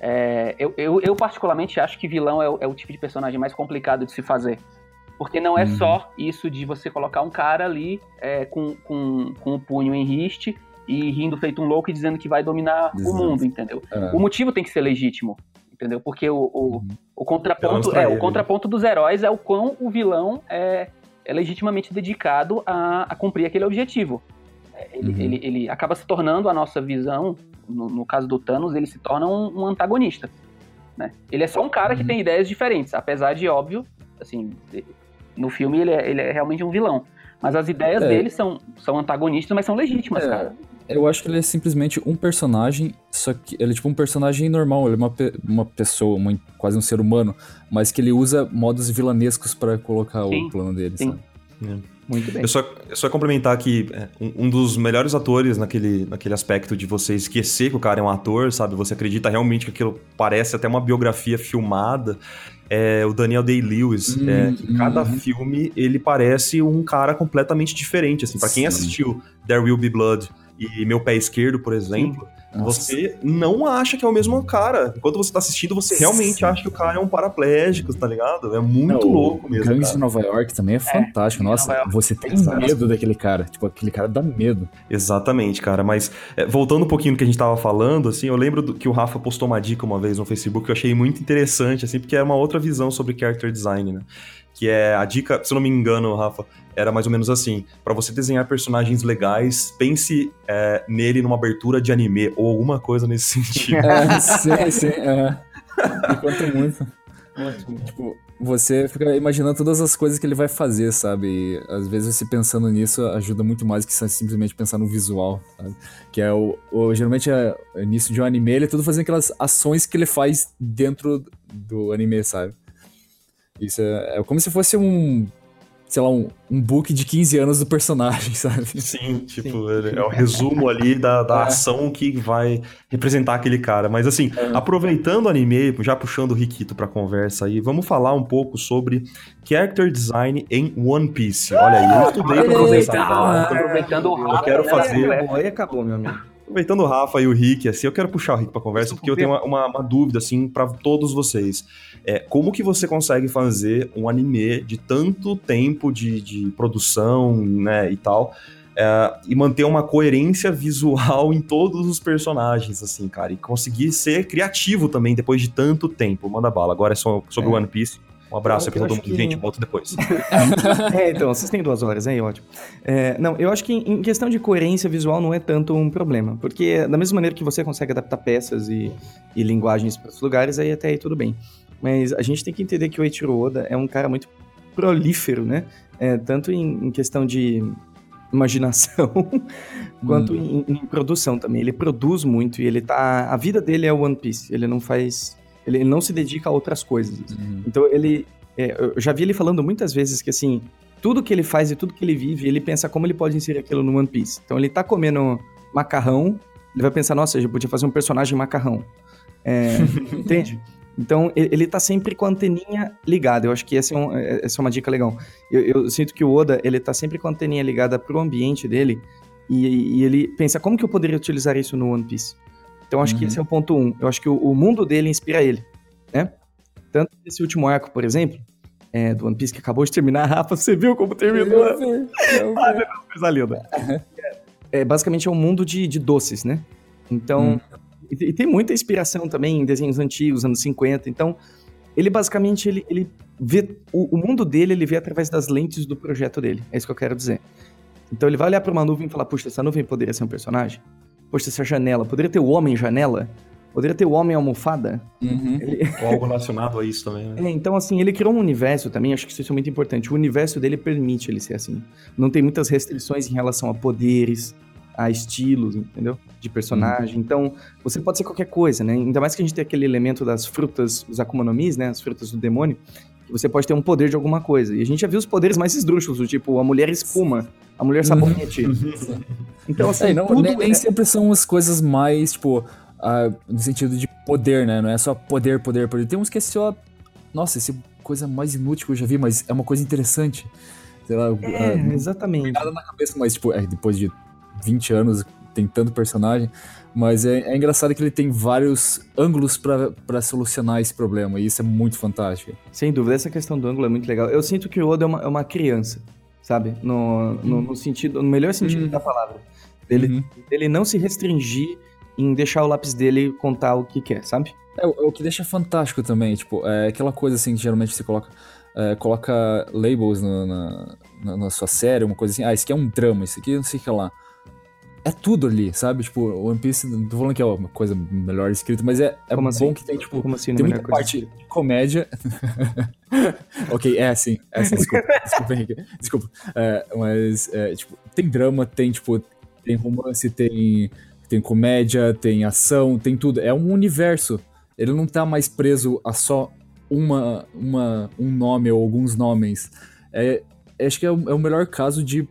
É, eu, eu, eu, particularmente, acho que vilão é o, é o tipo de personagem mais complicado de se fazer. Porque não é Uhum. só isso de você colocar um cara ali é, com, com, com o punho em riste e rindo feito um louco e dizendo que vai dominar o Exato. mundo, entendeu? É. O motivo tem que ser legítimo, entendeu? Porque o, o, Uhum. o contraponto, é, ele, o né? contraponto dos heróis é o quão o vilão é, é legitimamente dedicado a, a cumprir aquele objetivo. É, Ele, Uhum. ele, ele acaba se tornando a nossa visão, no, no caso do Thanos, ele se torna um, um antagonista. Né? Ele é só um cara que Uhum. tem ideias diferentes, apesar de, óbvio, assim, no filme ele é, ele é realmente um vilão. Mas as ideias É. dele são, são antagonistas, mas são legítimas, É. cara. Eu acho que ele é simplesmente um personagem, só que ele é tipo um personagem normal, ele é uma, pe- uma pessoa, uma- quase um ser humano, mas que ele usa modos vilanescos pra colocar Sim, o plano dele, sim. sabe? Muito bem. Eu só, eu só ia complementar que é, um, um dos melhores atores naquele, naquele aspecto de você esquecer que o cara é um ator, sabe? Você acredita realmente que aquilo parece até uma biografia filmada. É o Daniel Day-Lewis. Hum, é, que cada uhum. filme ele parece um cara completamente diferente. Assim, para quem assistiu There Will Be Blood e Meu Pé Esquerdo, por exemplo, Nossa. você não acha que é o mesmo cara. Enquanto você tá assistindo, você realmente Sim. acha que o cara é um paraplégico, tá ligado? É muito É, louco mesmo. Cara. de Nova York também é fantático. Nova Nossa, você tem Exato. medo daquele cara. Tipo, aquele cara dá medo. Exatamente, cara. Mas é, voltando um pouquinho no que a gente tava falando, assim, eu lembro do- que o Rafa postou uma dica uma vez no Facebook que eu achei muito interessante, assim, porque é uma outra visão sobre character design, né? Que é a dica, se eu não me engano, Rafa, era mais ou menos assim: Pra você desenhar personagens legais, pense é, nele numa abertura de anime ou alguma coisa nesse sentido. É, sim, sim. É. Me conta muito. Tipo, você fica imaginando todas as coisas que ele vai fazer, sabe? E às vezes você pensando nisso ajuda muito mais que simplesmente pensar no visual, sabe? Que é o, o- geralmente é o início de um anime, ele é tudo fazendo aquelas ações que ele faz dentro do anime, sabe? Isso é, é como se fosse um, sei lá, um, um book de 15 anos do personagem, sabe? Sim, tipo, ele é o resumo ali da, da É. ação que vai representar aquele cara. Mas assim, aproveitando o anime, já puxando o Riquito pra conversa aí, vamos falar um pouco sobre character design em One Piece. Olha aí, eu estudei pra fazer essa. Aproveitando o Eu quero né, fazer- aí acabou, meu amigo. Aproveitando o Rafa e o Rick, assim, eu quero puxar o Rick pra conversa, porque eu tenho uma, uma- uma dúvida, assim, pra todos vocês. É, como que você consegue fazer um anime de tanto tempo de, de produção, né, e tal, é, e manter uma coerência visual em todos os personagens, assim, cara, e conseguir ser criativo também depois de tanto tempo. Manda bala. Agora é sobre o É. One Piece. Um abraço pra todo mundo. que- Gente, volto depois. É, então, vocês têm duas horas, aí, ótimo. É, não, eu acho que em questão de coerência visual não é tanto um problema, porque da mesma maneira que você consegue adaptar peças e, e linguagens para os lugares, aí até aí tudo bem. Mas a gente tem que entender que o Eiichiro Oda é um cara muito prolífero, né? É, tanto em, em questão de imaginação, quanto em, em produção também. Ele produz muito e ele tá... A vida dele é o One Piece, ele não faz... Ele não se dedica a outras coisas. Uhum. Então ele. é, eu já vi ele falando muitas vezes que assim, tudo que ele faz e tudo que ele vive, ele pensa como ele pode inserir aquilo no One Piece. Então ele tá comendo macarrão, ele vai pensar, nossa, eu podia fazer um personagem macarrão. É, entende? Então ele tá sempre com a anteninha ligada. Eu acho que essa é, um- é- essa é uma dica legal. Eu, eu sinto que o Oda, ele tá sempre com a anteninha ligada pro ambiente dele e, e ele pensa, como que eu poderia utilizar isso no One Piece? Então acho que Uhum. esse é o ponto um. Eu acho que o, o mundo dele inspira ele, né? Tanto que esse último arco, por exemplo, é, do One Piece que acabou de terminar, Rafa, você viu como terminou? Coisa linda. É, basicamente é um mundo de, de doces, né? Então, Hum. e, e tem muita inspiração também em desenhos antigos, anos 50. Então, ele basicamente ele, ele vê o, o mundo dele, ele vê através das lentes do projeto dele. É isso que eu quero dizer. Então ele vai olhar para uma nuvem e falar: "Puxa, essa nuvem poderia ser um personagem? Puxa, essa janela, poderia ter o homem janela? Poderia ter o homem almofada?" Uhum. Ele- Ou algo relacionado a isso também, né? é, então, assim, ele criou um universo também, acho que isso é muito importante. O universo dele permite ele ser assim. Não tem muitas restrições em relação a poderes, a estilos, entendeu? De personagem. Então, você pode ser qualquer coisa, né? Ainda mais que a gente tem aquele elemento das frutas, os Akuma no Mis, né? As frutas do demônio. Que você pode ter um poder de alguma coisa. E a gente já viu os poderes mais esdrúxulos, do tipo a mulher espuma, a mulher sabonete. então, assim, É, não, tudo nem, nem é- sempre são as coisas mais, tipo, ah, no sentido de poder, né? Não é só poder, poder, poder. Tem uns que é só. Nossa, essa é coisa mais inútil que eu já vi, mas é uma coisa interessante. Sei lá, É, ah, exatamente. nada na cabeça, mas, tipo, é, depois de 20 anos tem tanto personagem. Mas é, é engraçado que ele tem vários ângulos pra pra solucionar esse problema, e isso é muito fantástico. Sem dúvida, essa questão do ângulo é muito legal. Eu sinto que o Oda é uma, é uma criança, sabe? No, no, no sentido, no melhor sentido Hum. da palavra. Dele, Uhum. dele não se restringir em deixar o lápis dele contar o que quer, sabe? É, o é o que deixa fantástico também, tipo, é aquela coisa assim que geralmente você coloca, é, coloca labels no- na, na, na sua série, uma coisa assim, ah, isso aqui é um drama, isso aqui não sei o que lá. É tudo ali, sabe? Tipo, o One Piece, não tô falando que é uma coisa melhor escrita, mas é, é Como bom assim? que tem, tipo, Como assim, tem é muita parte de comédia. ok, é assim, é assim, desculpa, desculpa, Henrique, desculpa. É, mas, é, tipo, tem drama, tem, tipo, tem romance, tem, tem comédia, tem ação, tem tudo. É um universo. Ele não tá mais preso a só uma, uma, um nome ou alguns nomes. É, acho que é o, é o melhor caso de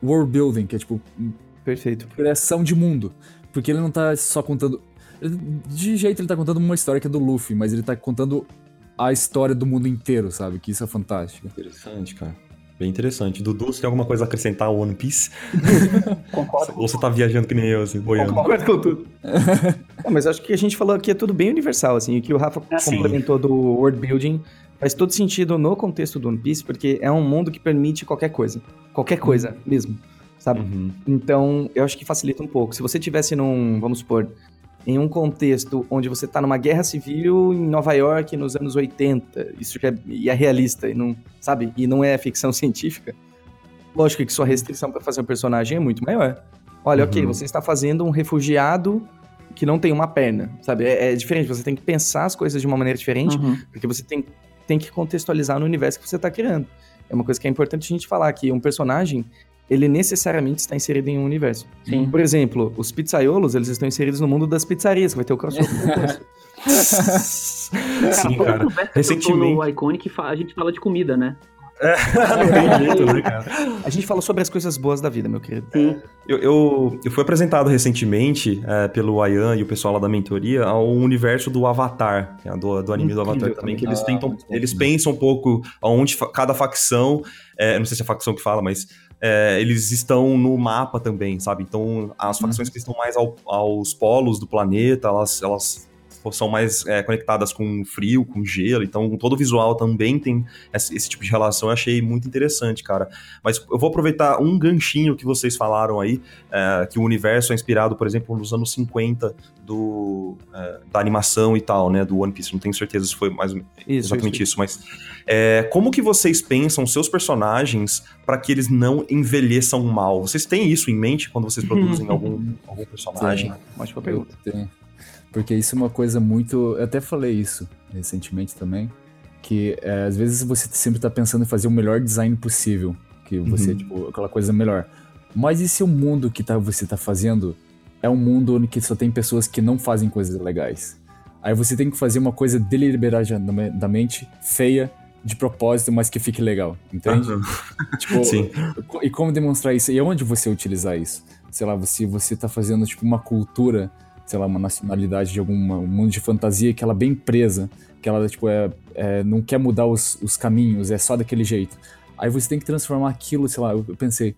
world building, que é tipo Perfeito. criação de mundo. Porque ele não tá só contando. De jeito ele tá contando uma história que é do Luffy, mas ele tá contando a história do mundo inteiro, sabe? Que isso é fantástico. Interessante, cara. Bem interessante. Dudu, você tem alguma coisa a acrescentar ao One Piece? Concordo. Ou você tá viajando que nem eu, assim, boiando? Concordo com tudo. Não, mas acho que a gente falou aqui é tudo bem universal, assim, e que o Rafa Ah, sim. complementou do world building faz todo sentido no contexto do One Piece, porque é um mundo que permite qualquer coisa. Qualquer coisa mesmo, sabe? Uhum. Então, eu acho que facilita um pouco. Se você tivesse num, vamos supor, em um contexto onde você tá numa guerra civil em Nova York nos anos 80, isso é, e é realista, e não, sabe? E não é ficção científica, lógico que sua restrição para fazer um personagem é muito maior. Olha, ok, Uhum. você está fazendo um refugiado que não tem uma perna, sabe? É, é diferente, você tem que pensar as coisas de uma maneira diferente, Uhum. porque você tem, tem que contextualizar no universo que você está criando. É uma coisa que é importante a gente falar que um personagem, ele necessariamente está inserido em um universo. Sim. Por exemplo, os pizzaiolos, eles estão inseridos no mundo das pizzarias, que vai ter o crossover. Sim, cara. Recentemente. no Iconic, a gente fala de comida, né? Não tem jeito, né, cara? a gente falou sobre as coisas boas da vida, meu querido. Sim. Eu, eu, eu fui apresentado recentemente é, pelo Ayan e o pessoal lá da mentoria ao universo do Avatar, que é do, do anime do Incrível Avatar também, que eles Ah, tentam, bom. eles pensam um pouco aonde fa- cada facção, é, não sei se é a facção que fala, mas é, eles estão no mapa também, sabe? Então as facções que estão mais ao- aos polos do planeta, elas, elas são mais é, conectadas com frio, com gelo, então todo o visual também tem esse, esse tipo de relação, eu achei muito interessante, cara. Mas eu vou aproveitar um ganchinho que vocês falaram aí, é, que o universo é inspirado, por exemplo, nos anos 50 do, é, da animação e tal, né, do One Piece, não tenho certeza se foi mais Isso, exatamente isso, mas é, como que vocês pensam seus personagens para que eles não envelheçam mal? Vocês têm isso em mente quando vocês produzem algum, algum personagem? Sim. Ótima Eu pergunta. tenho. Porque isso é uma coisa muito. Eu até falei isso recentemente também. Que é, às vezes você sempre tá pensando em fazer o melhor design possível. Que você, Uhum. tipo, aquela coisa melhor. Mas e se o mundo que tá, você tá fazendo é um mundo onde só tem pessoas que não fazem coisas legais? Aí você tem que fazer uma coisa deliberadamente feia, de propósito, mas que fique legal, entende? Aham. Tipo, Sim. e como demonstrar isso? E onde você utilizar isso? Sei lá, você, você tá fazendo tipo uma cultura, sei lá, uma nacionalidade de alguma um mundo de fantasia que ela é bem presa, que ela tipo é, é, não quer mudar os, os caminhos, é só daquele jeito. Aí você tem que transformar aquilo, sei lá, eu eu pensei,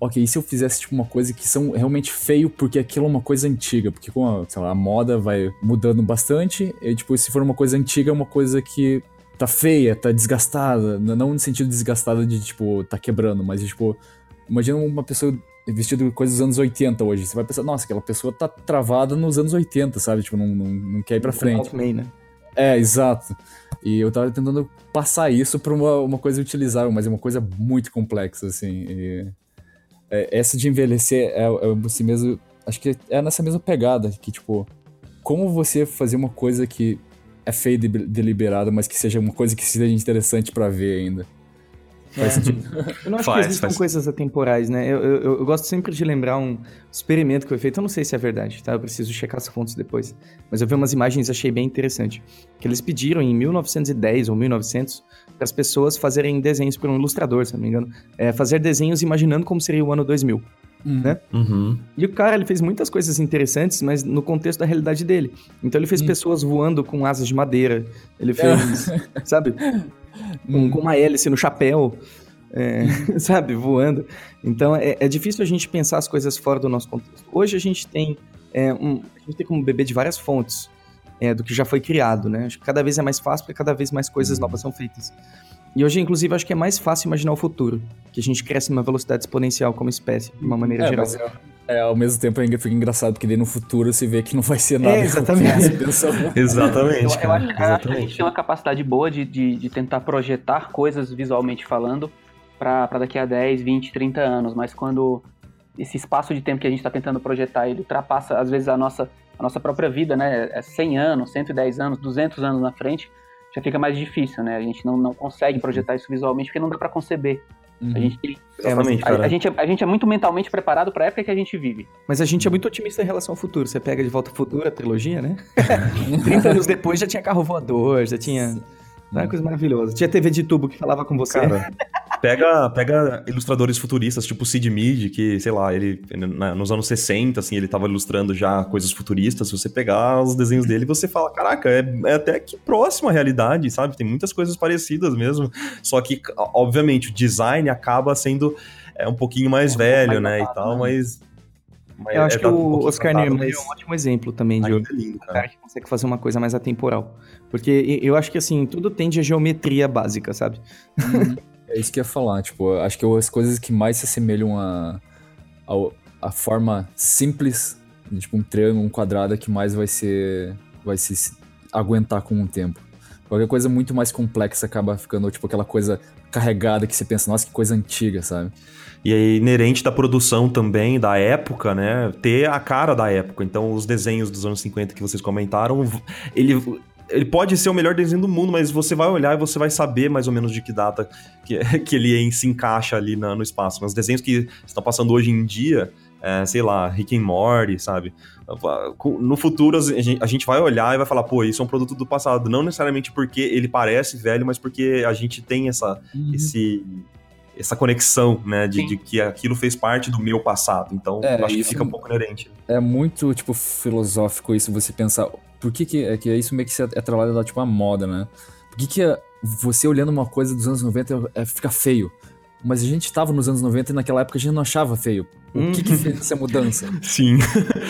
ok, e se eu fizesse tipo uma coisa que são realmente feio porque aquilo é uma coisa antiga, porque com a, sei lá, a moda vai mudando bastante, e tipo, se for uma coisa antiga é uma coisa que tá feia, tá desgastada, não no sentido desgastada de tipo, tá quebrando, mas tipo, imagina uma pessoa vestida com coisas dos anos 80 hoje, você vai pensar, nossa, aquela pessoa tá travada nos anos 80, sabe? Tipo, não, não, não quer ir pra frente. Altman, né? É, exato. E eu tava tentando passar isso pra uma, uma coisa utilizável, mas é uma coisa muito complexa, assim. e, é, essa de envelhecer é, é você mesmo. Acho que é nessa mesma pegada, que, tipo, como você fazer uma coisa que é feia e de- deliberada, mas que seja uma coisa que seja interessante pra ver ainda. Faz sentido. Eu não acho Faz, que existam faz. coisas atemporais, né? Eu, eu, eu gosto sempre de lembrar um experimento que foi feito. Eu não sei se é verdade, tá? Eu preciso checar as fontes depois. Mas eu vi umas imagens e achei bem interessante. Que eles pediram em 1910 ou 1900 para as pessoas fazerem desenhos por um ilustrador, se não me engano. É, fazer desenhos imaginando como seria o ano 2000. Né? Uhum. E o cara, ele fez muitas coisas interessantes, mas no contexto da realidade dele. Então ele fez Hum. pessoas voando com asas de madeira. Ele fez, sabe? Com, com uma hélice no chapéu. é, sabe? Voando. Então é, é difícil a gente pensar as coisas fora do nosso contexto. Hoje a gente tem é, um, a gente tem como beber de várias fontes é, do que já foi criado, né? Acho que cada vez é mais fácil porque cada vez mais coisas Uhum. novas são feitas. E hoje, inclusive, acho que é mais fácil imaginar o futuro. Que a gente cresce numa velocidade exponencial como espécie, de uma maneira É, geral. É, é, ao mesmo tempo ainda fica engraçado, porque daí no futuro você vê que não vai ser nada. É, exatamente. Pensa, Exatamente, Eu, eu acho, acho que a gente Exatamente. tem uma capacidade boa de, de, de tentar projetar coisas visualmente falando para daqui a 10, 20, 30 anos, mas quando esse espaço de tempo que a gente está tentando projetar, ele ultrapassa às vezes a nossa, a nossa própria vida, né? É 100 anos, 110 anos, 200 anos na frente, já fica mais difícil, né? A gente não, não consegue projetar isso visualmente porque não dá para conceber. Uhum. A gente, Exatamente, a, cara. a gente, é- a gente é muito mentalmente preparado para a época que a gente vive. Mas a gente é muito otimista em relação ao futuro. Você pega de volta ao futuro, a trilogia, né? 30 anos depois já tinha carro voador, já tinha. Era uma coisa maravilhosa. Tinha TV de tubo que falava com você. Cara, Pega, pega ilustradores futuristas, tipo o Sid Mead, que, sei lá, ele na- nos anos 60, assim, ele tava ilustrando já coisas futuristas. Se você pegar os desenhos dele, você fala, caraca, é, é até que próximo à realidade, sabe? Tem muitas coisas parecidas mesmo. Só que, obviamente, o design acaba sendo é, um pouquinho mais É, velho, mais né, e tal, né? mas... mas Eu acho é que um o Oscar Niemeyer mas é um ótimo exemplo também de é lindo, um cara. cara que consegue fazer uma coisa mais atemporal. Porque eu acho que, assim, tudo tende a geometria básica, sabe? É isso que eu ia falar, tipo, acho que as coisas que mais se assemelham a, a, a forma simples, de, tipo um triângulo, um quadrado, é que mais vai ser, vai se se aguentar com o tempo. Qualquer coisa muito mais complexa acaba ficando, tipo, aquela coisa carregada que você pensa, nossa, que coisa antiga, sabe? E é inerente da produção também, da época, né? Ter a cara da época. Então, os desenhos dos anos 50 que vocês comentaram, ele, ele pode ser o melhor desenho do mundo, mas você vai olhar e você vai saber mais ou menos de que data que, que ele se encaixa ali na- no espaço. Mas desenhos que estão passando hoje em dia, é, sei lá, Rick and Morty, sabe? No futuro, a gente, a gente vai olhar e vai falar, pô, isso é um produto do passado. Não necessariamente porque ele parece velho, mas porque a gente tem essa, esse, essa conexão, né? De, de que aquilo fez parte do meu passado. Então, É, eu acho que fica um pouco inerente. É muito, tipo, filosófico isso, você pensar, por que que, é que isso meio que se é trabalhado, tipo, a moda, né? Por que que é- você olhando uma coisa dos anos 90 é, fica feio? Mas a gente tava nos anos 90 e naquela época a gente não achava feio. O que que fez essa mudança? Sim.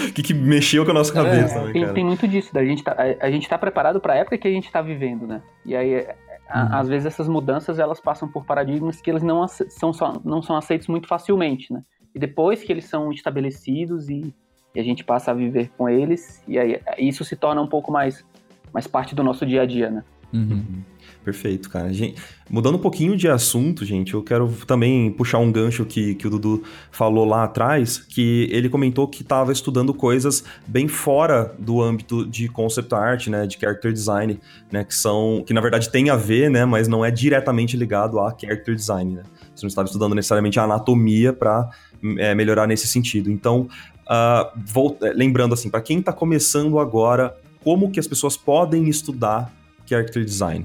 O que, que mexeu com a nossa cabeça, né, Tem, cara? tem muito disso, da gente tá, a, a gente tá preparado pra época que a gente tá vivendo, né? E aí, é, a- Uhum. às vezes essas mudanças, elas passam por paradigmas que eles não, ace- são, só, não são aceitos muito facilmente, né? E depois que eles são estabelecidos e, e a gente passa a viver com eles, e aí isso se torna um pouco mais, mais parte do nosso dia a dia, né? Uhum. Perfeito, cara. Gente, mudando um pouquinho de assunto, gente, eu quero também puxar um gancho que, que o Dudu falou lá atrás, que ele comentou que estava estudando coisas bem fora do âmbito de concept art, né, de character design, né, que são, que na verdade tem a ver, né, mas não é diretamente ligado a character design, né. Você não estava estudando necessariamente a anatomia para melhorar nesse sentido. Então, ah, vol- eh, lembrando assim, para quem está começando agora, como que as pessoas podem estudar character design?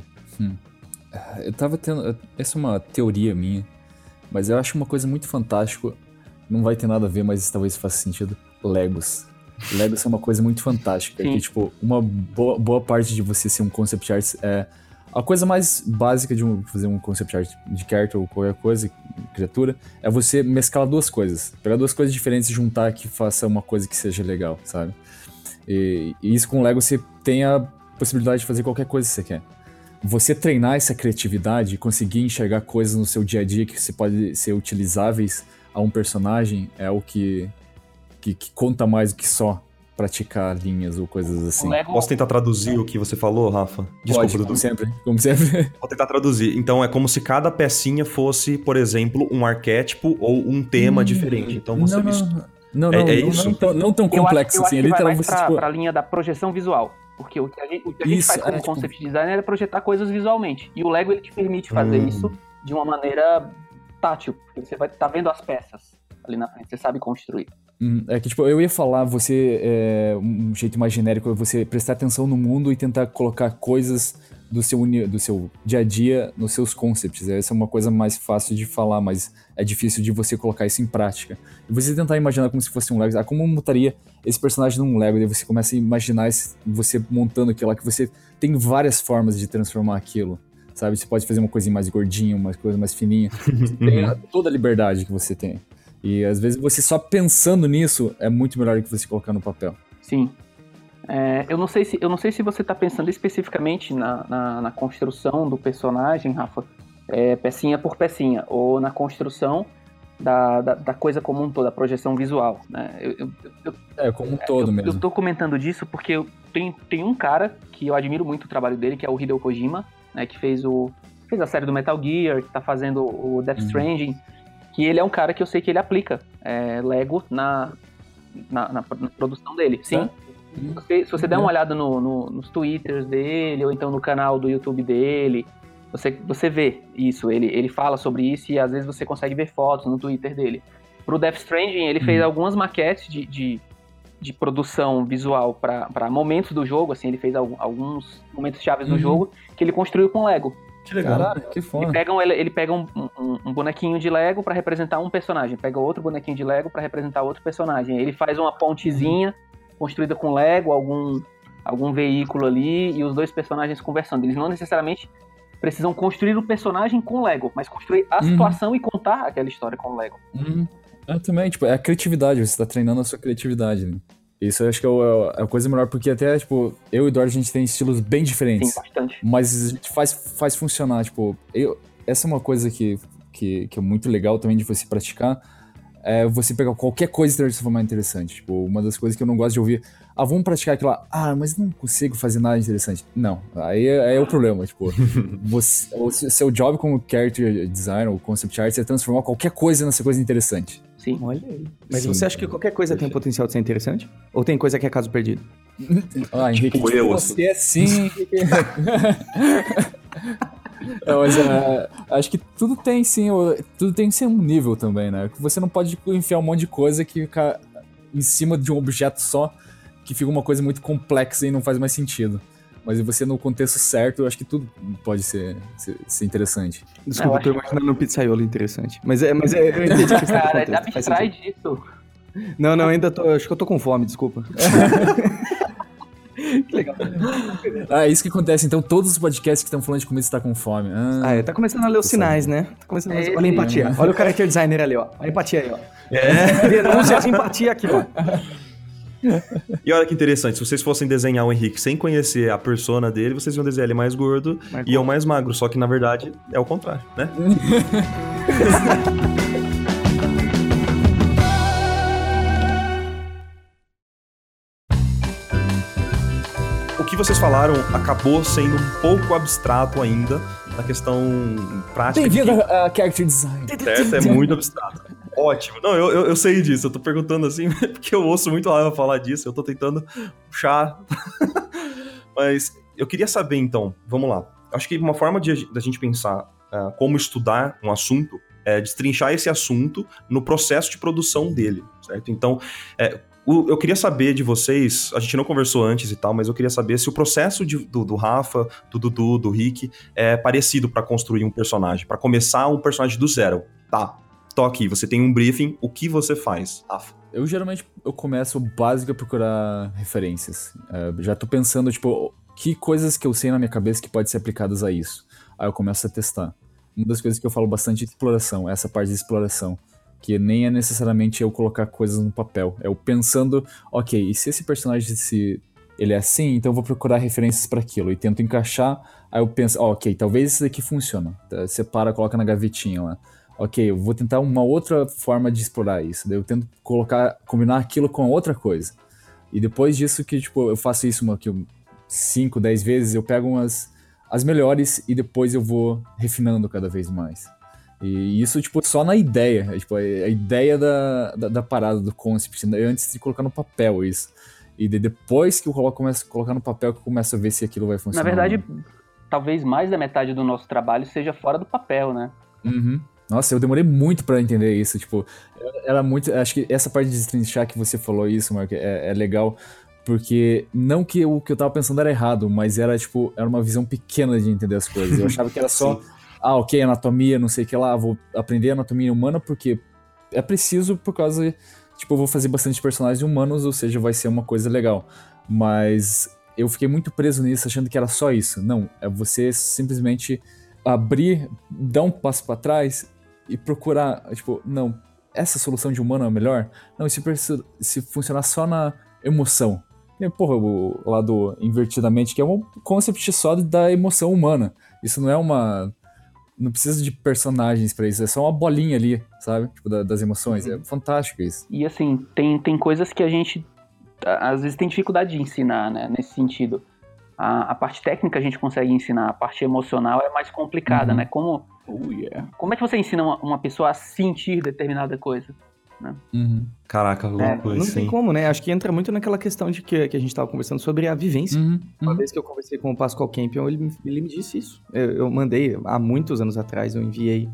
Eu tava tendo. Essa é uma teoria minha, mas eu acho uma coisa muito fantástica. Não vai ter nada a ver, mas talvez faça sentido. Legos. Legos é uma coisa muito fantástica. Sim. Que, tipo, uma boa, boa parte de você ser um concept art é. A coisa mais básica de um- fazer um concept art de character ou qualquer coisa, criatura, é você mesclar duas coisas. Pegar duas coisas diferentes e juntar que faça uma coisa que seja legal, sabe? E, e isso com o Lego você tem a possibilidade de fazer qualquer coisa que você quer você treinar essa criatividade e conseguir enxergar coisas no seu dia a dia que você pode ser utilizáveis a um personagem é o que, que, que conta mais do que só praticar linhas ou coisas assim. Lego, Posso tentar traduzir o que você falou, Rafa? Desculpa, Pode, Dudu. como sempre, como sempre. Vou tentar traduzir. Então é como se cada pecinha fosse, por exemplo, um arquétipo ou um tema diferente. Então você não, mis- não, não, não, É- é não, isso? não tão, não tão eu acho, complexo eu assim, acho é que vai mais você, pra, tipo, pra linha da projeção visual. Porque o que a gente, o que a gente Isso, faz como é, tipo- concept designer é projetar coisas visualmente. E o Lego ele te permite fazer Hum. isso de uma maneira tátil. Porque você vai estar vendo as peças ali na frente, você sabe construir. Hum, É que, tipo, eu ia falar, você, é, um jeito mais genérico, é você prestar atenção no mundo e tentar colocar coisas do seu, uni- do seu dia a dia nos seus concepts. Essa é uma coisa mais fácil de falar, mas é difícil de você colocar isso em prática. E você tentar imaginar como se fosse um Lego, ah, como montaria esse personagem num Lego, daí você começa a imaginar esse- você montando aquilo lá, que você tem várias formas de transformar aquilo. Sabe, você pode fazer uma coisinha mais gordinha, uma coisa mais fininha. Você tem a- toda a liberdade que você tem. E às vezes você só pensando nisso é muito melhor do que você colocar no papel. Sim. É, eu, não sei se, eu não sei se você está pensando especificamente na, na, na construção do personagem, Rafa, é, pecinha por pecinha, ou na construção da, da, da coisa como um todo, a projeção visual. Né? Eu, eu, eu, É, como um todo eu, mesmo. eu tô comentando disso porque eu, tem, tem um cara que eu admiro muito o trabalho dele, que é o Hideo Kojima, né, que fez o fez a série do Metal Gear, que tá fazendo o Death Uhum. Stranding, que ele é um cara que eu sei que ele aplica é, Lego na, na, na- na produção dele. Sim. É? Se você, se você der uma Uhum. olhada no, no- nos twitters dele, ou então no canal do YouTube dele, você, você vê isso. Ele, ele fala sobre isso e às vezes você consegue ver fotos no Twitter dele. Pro Death Stranding, ele fez Uhum. algumas maquetes de, de, de produção visual para momentos do jogo, assim, ele fez alguns momentos chaves do Uhum. jogo que ele construiu com Lego. Que legal. Caralho, que Ele foda. pega, um, ele, ele pega um, um- um bonequinho de Lego pra representar um personagem, pega outro bonequinho de Lego pra representar outro personagem. Ele faz uma pontezinha construída com Lego, algum, algum veículo ali e os dois personagens conversando. Eles não necessariamente precisam construir o personagem com Lego, mas construir a Uhum. situação e contar aquela história com Lego. Uhum. É, também, tipo, é a criatividade, você tá treinando a sua criatividade, né? Isso eu acho que é, o- é a coisa melhor, porque até, tipo, eu e o Eduardo, a gente tem estilos bem Sim, diferentes. bastante. Mas a gente faz, faz funcionar, tipo, eu, essa é uma coisa que, que, que é muito legal também de você praticar, é você pegar qualquer coisa e transformar em interessante. Tipo, uma das coisas que eu não gosto de ouvir, ah, vamos praticar aquilo lá, ah, mas não consigo fazer nada interessante. Não, aí é, aí é o problema, tipo, você, o seu job como character designer ou concept art é transformar qualquer coisa nessa coisa interessante. Sim. Olha aí. Mas Sim. você acha que qualquer coisa tem potencial de ser interessante? Ou tem coisa que é caso perdido? Ah, Henrique, Tipo eu, assim. você é sim, Henrique. Não, mas é, acho que tudo tem sim, tudo tem que ser um nível também, né? Você não pode enfiar um monte de coisa que fica em cima de um objeto só, que fica uma coisa muito complexa e não faz mais sentido. Mas você no contexto certo, eu acho que tudo pode ser, ser, ser interessante. Desculpa, eu tô imaginando um pizzaiolo interessante. Mas é, mas é, eu entendi questão do Cara, contexto, faz abstrai sentido. disso. Não, não, ainda tô. Acho que eu tô com fome, desculpa. que legal. Ah, é isso que acontece. Então todos os podcasts que estão falando de comida está com fome. Ah, Ah, é, tá começando a ler os sinais, né? Tá começando a ler... É, Olha a empatia. Olha o character designer ali, ó. Olha a empatia aí, ó. É. Denúncia de empatia aqui, ó. E olha que interessante, se vocês fossem desenhar o Henrique sem conhecer a persona dele, vocês iam desenhar ele mais gordo Mais e eu mais magro, só que na verdade é o contrário, né? Que vocês falaram acabou sendo um pouco abstrato ainda na questão prática. Bem-vindo a, a Character Design. Certo, é muito abstrato. Ótimo. Não, eu, eu, eu sei disso. Eu tô perguntando assim, porque eu ouço muito a Eva falar disso. Eu tô tentando puxar. Mas eu queria saber, então, vamos lá. Acho que uma forma de, da gente pensar ah, como estudar um assunto é destrinchar esse assunto no processo de produção dele, certo? Então, é, o- eu queria saber de vocês, a gente não conversou antes e tal, mas eu queria saber se o processo de- do, do Rafa, do Dudu, do Rick é parecido pra construir um personagem, pra começar um personagem do zero. Tá, tô aqui, você tem um briefing, o que você faz, Rafa? Eu geralmente eu começo básico a procurar referências. É, já tô pensando, tipo, que coisas que eu sei na minha cabeça que podem ser aplicadas a isso. Aí eu começo a testar. Uma das coisas que eu falo bastante é exploração, essa parte de exploração. Que nem é necessariamente eu colocar coisas no papel. É eu pensando, ok, e se esse personagem se ele é assim, então eu vou procurar referências para aquilo e tento encaixar. Aí eu penso, ó, ok, talvez isso daqui funciona. Tá, Separa, coloca na gavetinha lá ok, eu vou tentar uma outra forma de explorar isso. Daí eu tento colocar, combinar aquilo com outra coisa. E depois disso que, tipo, eu faço isso uma, 5, 10 vezes, eu pego umas as melhores e depois eu vou refinando cada vez mais. E isso, tipo, só na ideia. é, Tipo, a a ideia da, da, da parada, do concept, né, antes de colocar no papel isso. E de- depois que eu coloco, começo a colocar no papel que eu começo a ver se aquilo vai Na funcionar. verdade, ou não. talvez mais da metade do nosso trabalho seja fora do papel, né? Uhum. Nossa, eu demorei muito pra entender isso. Tipo, era muito. Acho que essa parte de destrinchar que você falou isso, Mark, é, é legal. Porque não que o que eu tava pensando era errado, mas era, tipo, era uma visão pequena de entender as coisas. Eu achava que era só, ah, ok, anatomia, não sei o que lá, vou aprender anatomia humana porque é preciso por causa. Tipo, eu vou fazer bastante personagens humanos, ou seja, vai ser uma coisa legal. Mas eu fiquei muito preso nisso, achando que era só isso. Não, é você simplesmente abrir, dar um passo pra trás e procurar, tipo, não, essa solução de humano é melhor? Não, se, se funcionar só na emoção? E, porra, o lado invertidamente, que é um concept só da emoção humana. Isso não é uma. Não precisa de personagens pra isso, é só uma bolinha ali, sabe? Tipo, da- das emoções. É fantástico isso. E assim, tem, tem coisas que a gente às vezes tem dificuldade de ensinar, né? Nesse sentido. A, a parte técnica a gente consegue ensinar, a parte emocional é mais complicada, Uhum. né? Como, como é que você ensina uma, uma pessoa a sentir determinada coisa? Uhum. Caraca, louco É, não isso, tem hein? como, né? Acho que entra muito naquela questão de que, que a gente tava conversando sobre a vivência. Uhum. Uma Uhum. vez que eu conversei com o Pascal Campion, ele, me- ele me disse isso. Eu, eu mandei, há muitos anos atrás, eu enviei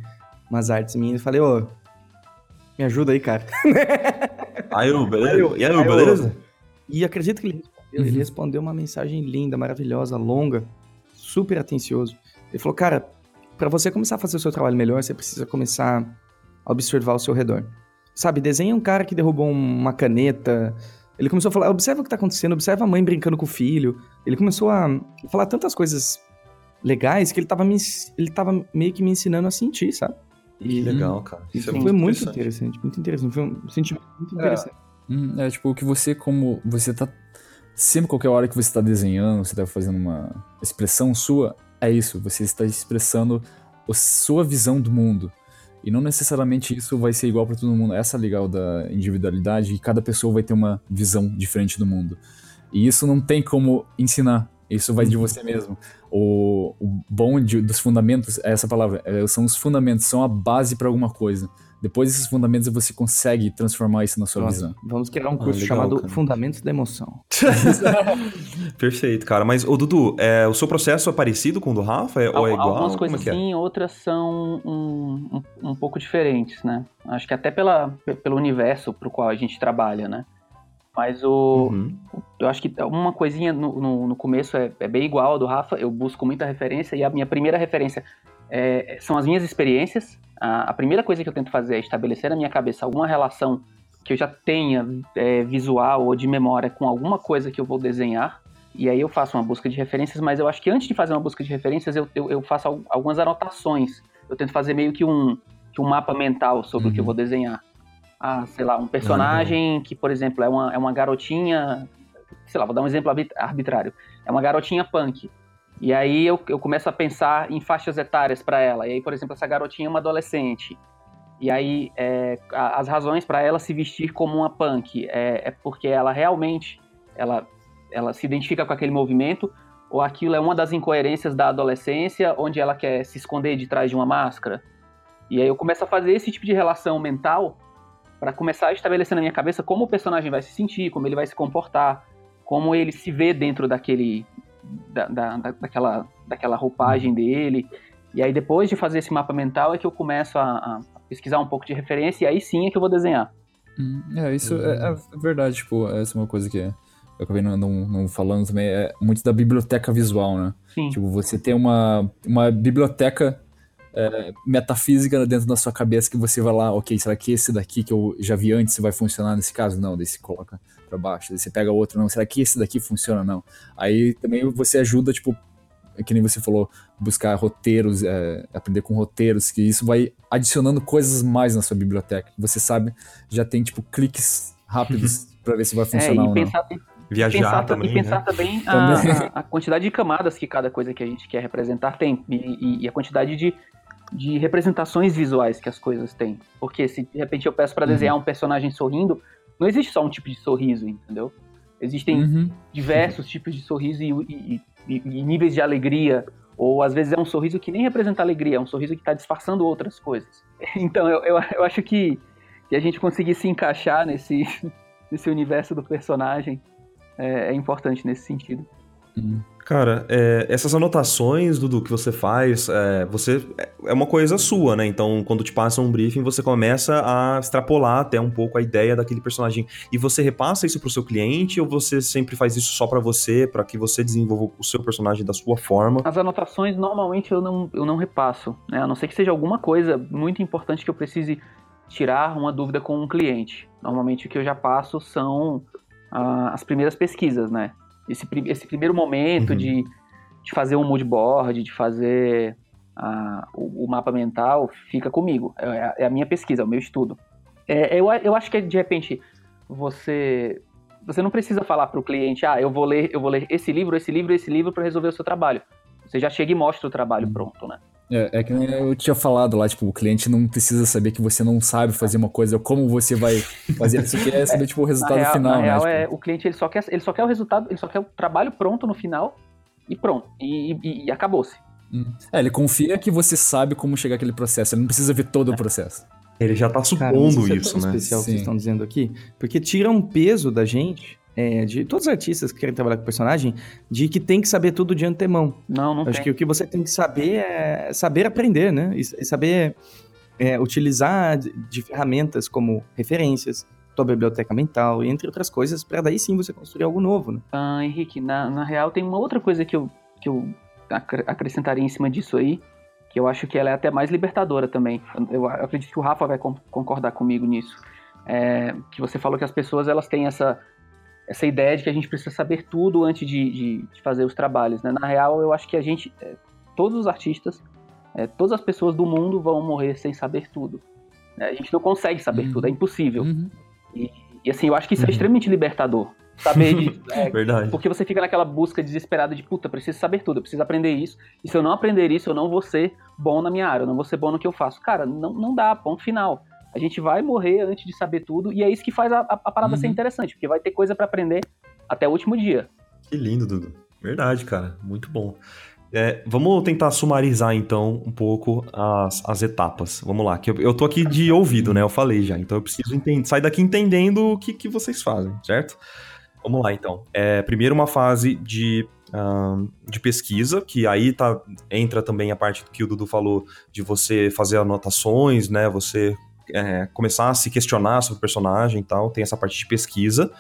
umas artes minhas e falei, ô, me ajuda aí, cara. Aí, eu, beleza? Aí eu- E aí, eu- beleza? E acredito que ele respondeu. Ele Uhum. respondeu uma mensagem linda, maravilhosa, longa, super atencioso. Ele falou, cara, para você começar a fazer o seu trabalho melhor, você precisa começar a observar o seu redor. Sabe, desenha um cara que derrubou uma caneta. Ele começou a falar, observa o que tá acontecendo, observa a mãe brincando com o filho. Ele começou a falar tantas coisas legais que ele tava, me, ele tava meio que me ensinando a sentir, sabe? E que legal, cara. Isso, é foi muito interessante. interessante. muito interessante. Foi um sentimento muito é. interessante. É, é tipo, que você, como você tá. Sempre, qualquer hora que você tá desenhando, você tá fazendo uma expressão sua, é isso. Você está expressando a sua visão do mundo. E não necessariamente isso vai ser igual para todo mundo. Essa é legal da individualidade e cada pessoa vai ter uma visão diferente do mundo. E isso não tem como ensinar. Isso vai de uhum. você mesmo. O, o bom de, dos fundamentos, é essa palavra, é, são os fundamentos, são a base para alguma coisa. Depois desses fundamentos você consegue transformar isso na sua Nossa, visão. Vamos criar um curso ah, legal, chamado cara. Fundamentos da Emoção. Perfeito, cara. Mas, ô Dudu, é, o seu processo é parecido com o do Rafa? É, ou é igual? Algumas coisas é, é sim, outras são um, um, um, pouco diferentes, né? Acho que até pela, pelo universo pro qual a gente trabalha, né? Mas o. Uhum. Eu acho que uma coisinha no, no, no começo é, é, bem igual ao do Rafa. Eu busco muita referência e a minha primeira referência é, são as minhas experiências. A, a, primeira coisa que eu tento fazer é estabelecer na minha cabeça alguma relação que eu já tenha é, visual ou de memória com alguma coisa que eu vou desenhar. E aí eu faço uma busca de referências, mas eu acho que antes de fazer uma busca de referências, eu, eu, eu faço algumas anotações. Eu tento fazer meio que um, que um mapa mental sobre uhum. o que eu uhum. vou desenhar a, sei lá, um personagem uhum. que, por exemplo, é uma, é uma garotinha, sei lá, vou dar um exemplo arbitrário, é uma garotinha punk. E aí eu, eu começo a pensar em faixas etárias para ela. E aí, por exemplo, essa garotinha é uma adolescente. E aí é, as razões para ela se vestir como uma punk é, é porque ela realmente ela, ela se identifica com aquele movimento ou aquilo é uma das incoerências da adolescência onde ela quer se esconder de trás de uma máscara. E aí eu começo a fazer esse tipo de relação mental para começar a estabelecer na minha cabeça como o personagem vai se sentir, como ele vai se comportar, como ele se vê dentro daquele da, da, daquela, daquela roupagem dele. E aí depois de fazer esse mapa mental é que eu começo a, a pesquisar um pouco de referência e aí sim é que eu vou desenhar. Hum, é, isso é, é, verdade, tipo, essa é uma coisa que eu acabei não, não, não, falando também, é muito da biblioteca visual, né? Sim. Tipo, você tem uma, uma biblioteca é, metafísica dentro da sua cabeça que você vai lá, ok, será que esse daqui que eu já vi antes vai funcionar nesse caso? Não, daí você coloca para baixo, daí você pega outro, não, será que esse daqui funciona? Não. Aí também você ajuda, tipo, que nem você falou, buscar roteiros, é, aprender com roteiros, que isso vai adicionando coisas mais na sua biblioteca. Você sabe, já tem, tipo, cliques rápidos para ver se vai funcionar é, ou pensar, não. Viajar pensar, também, E pensar né? também, a, a, quantidade de camadas que cada coisa que a gente quer representar tem, e, e a quantidade de, de representações visuais que as coisas têm. Porque se de repente eu peço para uhum. desenhar um personagem sorrindo, não existe só um tipo de sorriso, entendeu? Existem uhum. diversos tipos de sorriso e, e, e, e, níveis de alegria. Ou às vezes é um sorriso que nem representa alegria, é um sorriso que está disfarçando outras coisas. Então eu, eu, eu acho que, que, a gente conseguir se encaixar nesse, nesse universo do personagem é, é importante nesse sentido. Uhum. Cara, é, essas anotações, Dudu, que você faz, é, você é uma coisa sua, né? Então, quando te passa um briefing, você começa a extrapolar até um pouco a ideia daquele personagem. E você repassa isso pro seu cliente ou você sempre faz isso só para você, para que você desenvolva o seu personagem da sua forma? As anotações, normalmente, eu não, eu não repasso, né? A não ser que seja alguma coisa muito importante que eu precise tirar uma dúvida com um cliente. Normalmente, o que eu já passo são ah, as primeiras pesquisas, né? esse, esse primeiro momento uhum. de, de fazer um mood board, de fazer uh, o, o, mapa mental, fica comigo. É, é, a minha pesquisa, é o meu estudo. É, eu, eu acho que de repente você você não precisa falar para o cliente, ah, eu vou ler, eu vou ler esse livro, esse livro, esse livro para resolver o seu trabalho. Você já chega e mostra o trabalho uhum. pronto, né? É, é que eu tinha falado lá, tipo, o cliente não precisa saber que você não sabe fazer uma coisa, como você vai fazer, só quer saber, tipo, o resultado real, final, na né? Real tipo... é, o cliente, ele só, quer, ele só quer o resultado, ele só quer o trabalho pronto no final e pronto, e, e, e acabou-se. Hum. É, ele confia que você sabe como chegar aquele processo, ele não precisa ver todo é. o processo. Ele já tá supondo Cara, isso, é tão né? especial Sim. que vocês estão dizendo aqui, porque tira um peso da gente é, de todos os artistas que querem trabalhar com personagem, de que tem que saber tudo de antemão. Não, não Acho tem. que o que você tem que saber é saber aprender, né? E, saber é, utilizar de, de, ferramentas como referências, tua biblioteca mental, entre outras coisas, para daí sim você construir algo novo, né? Ah, Henrique, na, na real tem uma outra coisa que eu, que eu acrescentaria em cima disso aí, que eu acho que ela é até mais libertadora também. Eu, eu acredito que o Rafa vai concordar comigo nisso. É, que você falou que as pessoas elas têm essa, essa ideia de que a gente precisa saber tudo antes de, de, de fazer os trabalhos. Né? Na real, eu acho que a gente, é, todos os artistas, é, todas as pessoas do mundo vão morrer sem saber tudo. Né? A gente não consegue saber uhum. tudo, é impossível. Uhum. E, e, assim, eu acho que isso é uhum. é extremamente libertador. Saber disso. É, Verdade. Porque você fica naquela busca desesperada de, puta, preciso saber tudo, eu preciso aprender isso. E se eu não aprender isso, eu não vou ser bom na minha área, eu não vou ser bom no que eu faço. Cara, não, não dá, ponto final. A gente vai morrer antes de saber tudo, e é isso que faz a, a, parada uhum. ser interessante, porque vai ter coisa para aprender até o último dia. Que lindo, Dudu. Verdade, cara. Muito bom. É, vamos tentar sumarizar então um pouco as, as etapas. Vamos lá, que eu, eu tô aqui de ouvido, né? Eu falei já, então eu preciso entender, sair daqui entendendo o que, que vocês fazem, certo? Vamos lá então. É, primeiro uma fase de, uh, de pesquisa, que aí tá, entra também a parte que o Dudu falou de você fazer anotações, né? Você é, começar a se questionar sobre o personagem e tal, tem essa parte de pesquisa.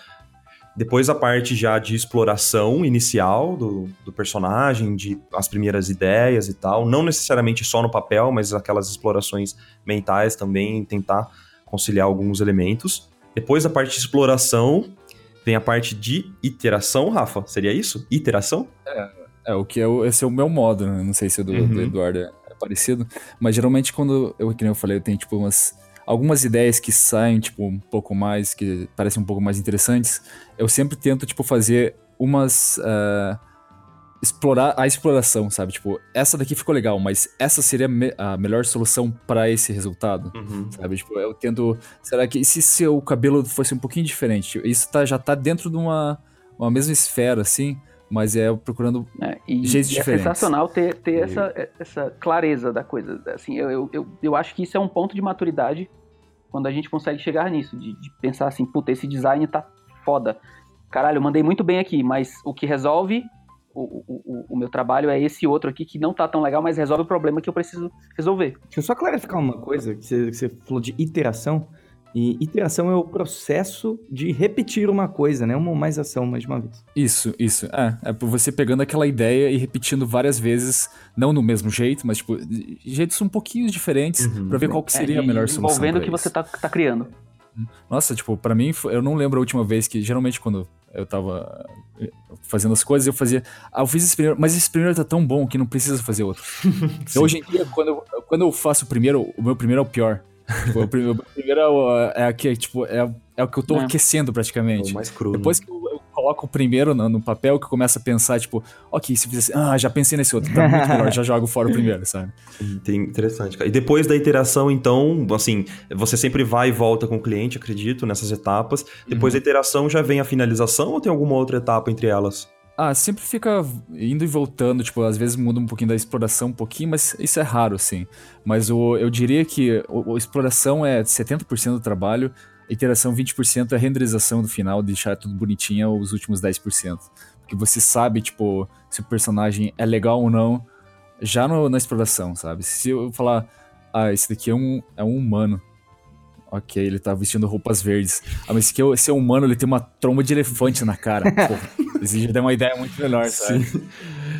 Depois a parte já de exploração inicial do, do personagem, de as primeiras ideias e tal. Não necessariamente só no papel, mas aquelas explorações mentais também, tentar conciliar alguns elementos. Depois a parte de exploração, tem a parte de iteração, Rafa. Seria isso? Iteração? É, é o que é o, esse é o meu modo, né? Não sei se o do, uhum. do Eduardo é parecido, mas geralmente quando eu, que nem eu falei, eu tenho tipo umas algumas ideias que saem, tipo, um pouco mais, que parecem um pouco mais interessantes, eu sempre tento, tipo, fazer umas. Uh, explorar a exploração, sabe? Tipo, essa daqui ficou legal, mas essa seria me a melhor solução para esse resultado, uhum. sabe? Tipo, eu tento. Será que se seu cabelo fosse um pouquinho diferente? Isso tá, já tá dentro de uma, uma mesma esfera, assim mas é procurando é, e, jeitos e diferentes. É sensacional ter, ter e... essa, essa clareza da coisa. Assim, eu, eu, eu acho que isso é um ponto de maturidade quando a gente consegue chegar nisso, de, de pensar assim, puta, esse design tá foda. Caralho, eu mandei muito bem aqui, mas o que resolve o, o, o, meu trabalho é esse outro aqui que não tá tão legal, mas resolve o problema que eu preciso resolver. Deixa eu só clarificar uma coisa, que você, que você falou de iteração. E iteração é o processo de repetir uma coisa, né? Uma ou mais ação mais de uma vez. Isso, isso. É, é por você pegando aquela ideia e repetindo várias vezes, não no mesmo jeito, mas tipo, jeitos um pouquinho diferentes uhum. para ver qual que seria é, a melhor solução. Envolvendo o que você tá, tá criando. Nossa, tipo, para mim, eu não lembro a última vez que, geralmente, quando eu tava eh, fazendo as coisas, eu fazia. Ah, eu fiz esse primeiro, mas esse primeiro tá tão bom que não precisa fazer outro. então, hoje em dia, quando eu, quando eu faço o primeiro, o meu primeiro é o pior. Tipo, o primeiro, é aqui, tipo, é, é o que eu tô é. aquecendo praticamente. É o mais cru. Depois né? que eu, eu, coloco o primeiro no, no, papel, que eu começo a pensar, tipo, ok, se fizesse, ah, já pensei nesse outro, tá muito melhor, já jogo fora o primeiro, sabe? Interessante, cara. E depois da iteração, então, assim, você sempre vai e volta com o cliente, acredito, nessas etapas. Depois uhum. da iteração já vem a finalização ou tem alguma outra etapa entre elas? Ah, sempre fica indo e voltando, tipo, às vezes muda um pouquinho da exploração, um pouquinho, mas isso é raro, assim. Mas o, eu diria que a exploração é 70% do trabalho, a iteração 20% é a renderização do final, deixar tudo bonitinho os últimos 10%. Porque você sabe, tipo, se o personagem é legal ou não, já no, na exploração, sabe? Se eu falar, ah, esse daqui é um, é um humano, Ok, ele tá vestindo roupas verdes. Ah, mas esse, esse é humano, ele tem uma tromba de elefante na cara. Pô, esse já deu uma ideia muito melhor, sabe? Sim.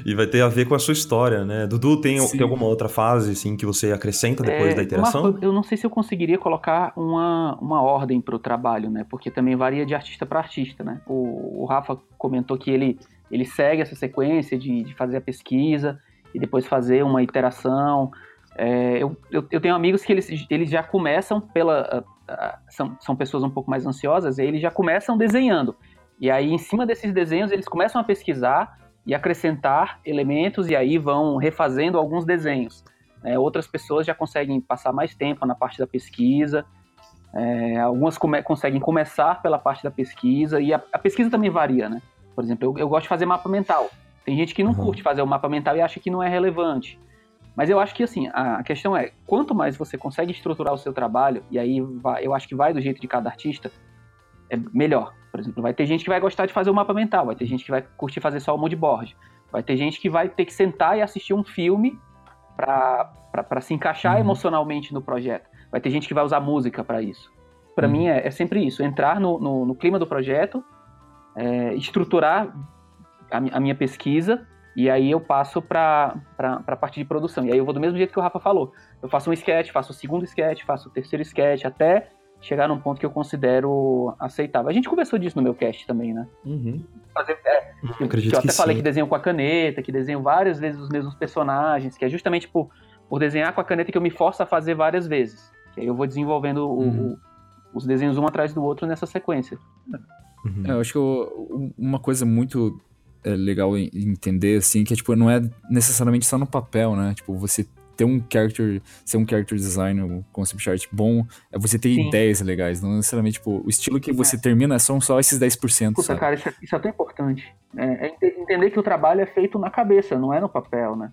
E vai ter a ver com a sua história, né? Dudu, tem, tem alguma outra fase, assim, que você acrescenta depois é, da interação? Marco, eu não sei se eu conseguiria colocar uma, uma ordem pro trabalho, né? Porque também varia de artista para artista, né? O, o, Rafa comentou que ele, ele segue essa sequência de, de fazer a pesquisa e depois fazer uma iteração é, eu, eu, eu, tenho amigos que eles, eles já começam pela. São, são pessoas um pouco mais ansiosas, e eles já começam desenhando. E aí, em cima desses desenhos, eles começam a pesquisar e acrescentar elementos, e aí vão refazendo alguns desenhos. É, outras pessoas já conseguem passar mais tempo na parte da pesquisa, é, algumas come conseguem começar pela parte da pesquisa, e a, a pesquisa também varia, né? Por exemplo, eu, eu, gosto de fazer mapa mental. Tem gente que não uhum. curte fazer o mapa mental e acha que não é relevante. Mas eu acho que assim, a questão é, quanto mais você consegue estruturar o seu trabalho, e aí vai, eu acho que vai do jeito de cada artista, é melhor. Por exemplo, vai ter gente que vai gostar de fazer o mapa mental, vai ter gente que vai curtir fazer só o moodboard, vai ter gente que vai ter que sentar e assistir um filme para se encaixar uhum. emocionalmente no projeto. Vai ter gente que vai usar música para isso. Para uhum. mim é, é, sempre isso, entrar no, no, no clima do projeto, é, estruturar a, a minha pesquisa E aí eu passo pra, pra, pra parte de produção. E aí eu vou do mesmo jeito que o Rafa falou. Eu faço um sketch, faço o segundo sketch, faço o terceiro sketch, até chegar num ponto que eu considero aceitável. A gente conversou disso no meu cast também, né? Uhum. Fazer, é, Eu acredito que eu até que falei sim. que desenho com a caneta, que desenho várias vezes os mesmos personagens, que é justamente por, por desenhar com a caneta que eu me forço a fazer várias vezes. Que aí eu vou desenvolvendo Uhum. o- os desenhos um atrás do outro nessa sequência. Uhum. É, eu acho que eu- uma coisa muito é, legal entender, assim, que é, tipo, não é necessariamente só no papel, né? Tipo, você ter um character, ser um character designer, um concept art bom, é você ter Sim. ideias legais, não necessariamente, tipo, o estilo que você termina são só esses 10%, Puta, sabe? cara, isso é, isso é tão importante. É, é ente- entender que o trabalho é feito na cabeça, não é no papel, né?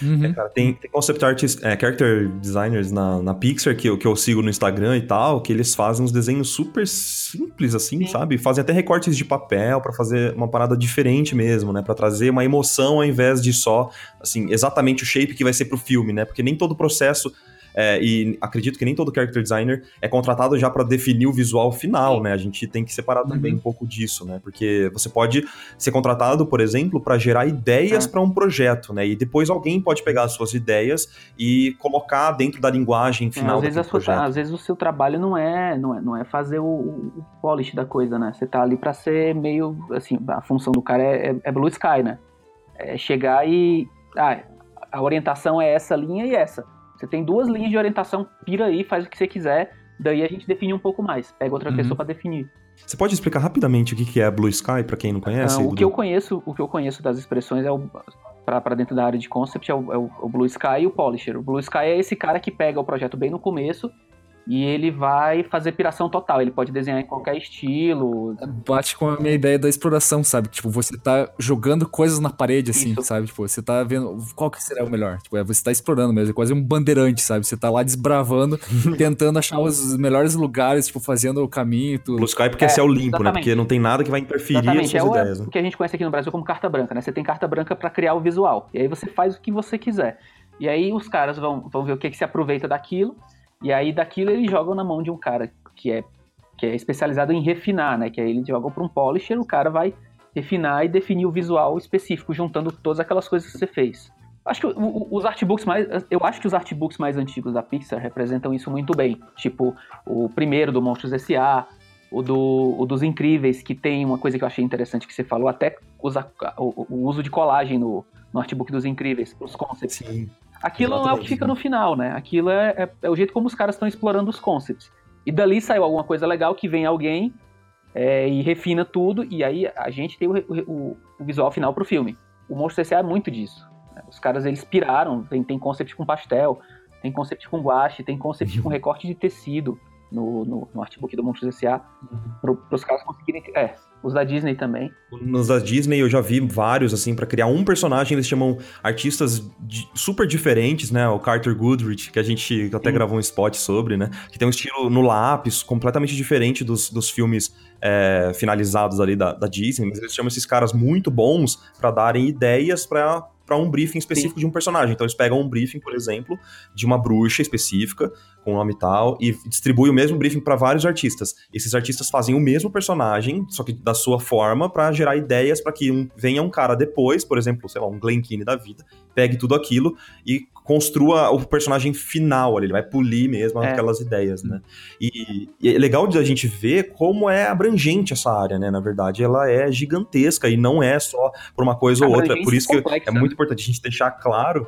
Uhum. Cara, tem, tem concept artists, é, character designers na, na Pixar que eu, que eu sigo no Instagram e tal, que eles fazem uns desenhos super simples, assim, Sim. sabe? Fazem até recortes de papel pra fazer uma parada diferente mesmo, né? Pra trazer uma emoção ao invés de só, assim, exatamente o shape que vai ser pro filme, né? Porque nem todo o processo. É, e acredito que nem todo character designer é contratado já pra definir o visual final, né? A gente tem que separar também Uhum. um pouco disso, né? Porque você pode ser contratado, por exemplo, pra gerar ideias É. pra um projeto, né? E depois alguém pode pegar as suas ideias e colocar dentro da linguagem É, final às, vezes a daquele sua- projeto. às vezes o seu trabalho não é, não é, não é fazer o, o polish da coisa, né? Você tá ali pra ser meio, assim, a função do cara é, é- é blue sky, né? É chegar e, ah, a orientação é essa linha e essa. Você tem duas linhas de orientação, pira aí, faz o que você quiser, daí a gente define um pouco mais. Pega outra Uhum. pessoa pra definir. Você pode explicar rapidamente o que é Blue Sky pra quem não conhece? Ah, o Dudu? que eu conheço, o que eu conheço das expressões é o pra dentro da área de concept é o, é o- o Blue Sky e o Polisher. O Blue Sky é esse cara que pega o projeto bem no começo e ele vai fazer piração total. Ele pode desenhar em qualquer estilo. Bate com a minha ideia da exploração, sabe? Tipo, você tá jogando coisas na parede, assim, Isso. sabe? Tipo, você tá vendo qual que será o melhor. Tipo, é, você tá explorando mesmo, é quase um bandeirante, sabe? Você tá lá desbravando, tentando achar os melhores lugares, tipo, fazendo o caminho e tudo. Blue Sky porque é, É, céu limpo, né? exatamente. Porque não tem nada que vai interferir Exatamente, suas é o, ideias. é né? o que a gente conhece aqui no Brasil como carta branca, né? Você tem carta branca pra criar o visual. E aí você faz o que você quiser. E aí os caras vão, vão ver o que, que se aproveita daquilo. E aí daquilo eles jogam na mão de um cara que é, que é especializado em refinar, né? Que aí eles jogam pra um polisher, o cara vai refinar e definir o visual específico, juntando todas aquelas coisas que você fez. Acho que os artbooks mais. Eu acho que os artbooks mais antigos da Pixar representam isso muito bem. Tipo, o primeiro do Monstros S.A., o, do, o dos Incríveis, que tem uma coisa que eu achei interessante que você falou, até usa, o, o uso de colagem no, no artbook dos Incríveis, os concepts. Sim. Aquilo não é o que exatamente, fica né? no final, né? Aquilo é, é, é o jeito como os caras estão explorando os concepts. E dali saiu alguma coisa legal que vem alguém é, e refina tudo, e aí a gente tem o, o- o visual final pro filme. O Monstro S.A. é muito disso. né? Os caras, eles piraram, tem, tem concept com pastel, tem concept com guache, tem concept com recorte de tecido no, no, no artbook do Monstros S.A. Pro, pros caras conseguirem... É, os da Disney também. Nos da Disney eu já vi vários, assim, pra criar um personagem, eles chamam artistas super diferentes, né? O Carter Goodrich, que a gente até Sim. gravou um spot sobre, né? Que tem um estilo no lápis completamente diferente dos, dos filmes é, finalizados ali da, da Disney, mas eles chamam esses caras muito bons pra darem ideias pra para um briefing específico de um personagem. Então eles pegam um briefing, por exemplo, de uma bruxa específica, com o nome tal, e distribuem o mesmo briefing para vários artistas. Esses artistas fazem o mesmo personagem, só que da sua forma, para gerar ideias para que um- venha um cara depois, por exemplo, sei lá, um Glen Keane da vida, pegue tudo aquilo e construa o personagem final ali, ele vai polir mesmo É. aquelas ideias, né? E, e é legal de a gente ver como é abrangente essa área, né? Na verdade, ela é gigantesca e não é só por uma coisa ou outra. É por isso que complexa, é muito importante a gente deixar claro.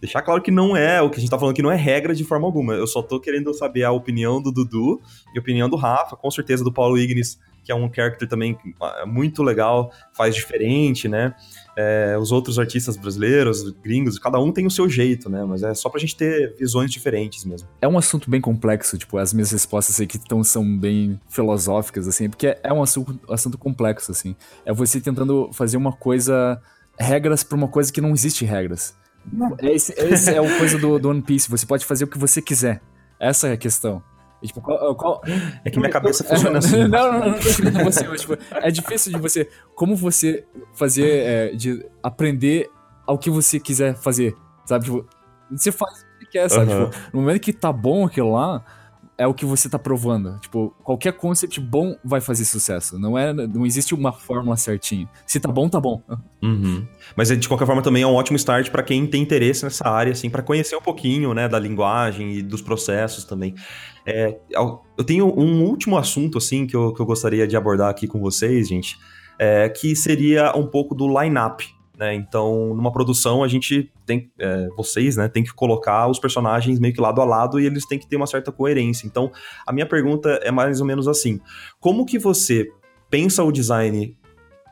Deixar claro que não é o que a gente tá falando, que não é regra de forma alguma. Eu só tô querendo saber a opinião do Dudu e a opinião do Rafa, com certeza do Paulo Ignis, que é um character também ah, muito legal, faz diferente, né? É, os outros artistas brasileiros, gringos, cada um tem o seu jeito, né? Mas é só pra gente ter visões diferentes mesmo. É um assunto bem complexo, tipo, as minhas respostas aqui tão, são bem filosóficas, assim, porque é um assunto, assunto complexo, assim. É você tentando fazer uma coisa, regras pra uma coisa que não existe regras. Esse, esse é o coisa do, do One Piece, você pode fazer o que você quiser. Essa é a questão. E, tipo, qual- qual, É que minha cabeça funciona assim. não, não, não, não tô chegando você, mas, tipo, é difícil de você. Como você fazer. é, de aprender ao que você quiser fazer. Sabe? Tipo, você faz o que quer, sabe? Aham. Tipo, no momento que tá bom aquilo lá, é o que você tá provando. Tipo, qualquer concept bom vai fazer sucesso. Não é, não existe uma fórmula certinha. Se tá bom, tá bom. Uhum. Mas de qualquer forma também é um ótimo start para quem tem interesse nessa área, assim, para conhecer um pouquinho, né, da linguagem e dos processos também. É, eu tenho um último assunto, assim, que eu, que eu gostaria de abordar aqui com vocês, gente, é, que seria um pouco do line-up né? Então, numa produção, a gente tem, é, vocês, né, tem que colocar os personagens meio que lado a lado e eles têm que ter uma certa coerência. Então, a minha pergunta é mais ou menos assim: como que você pensa o design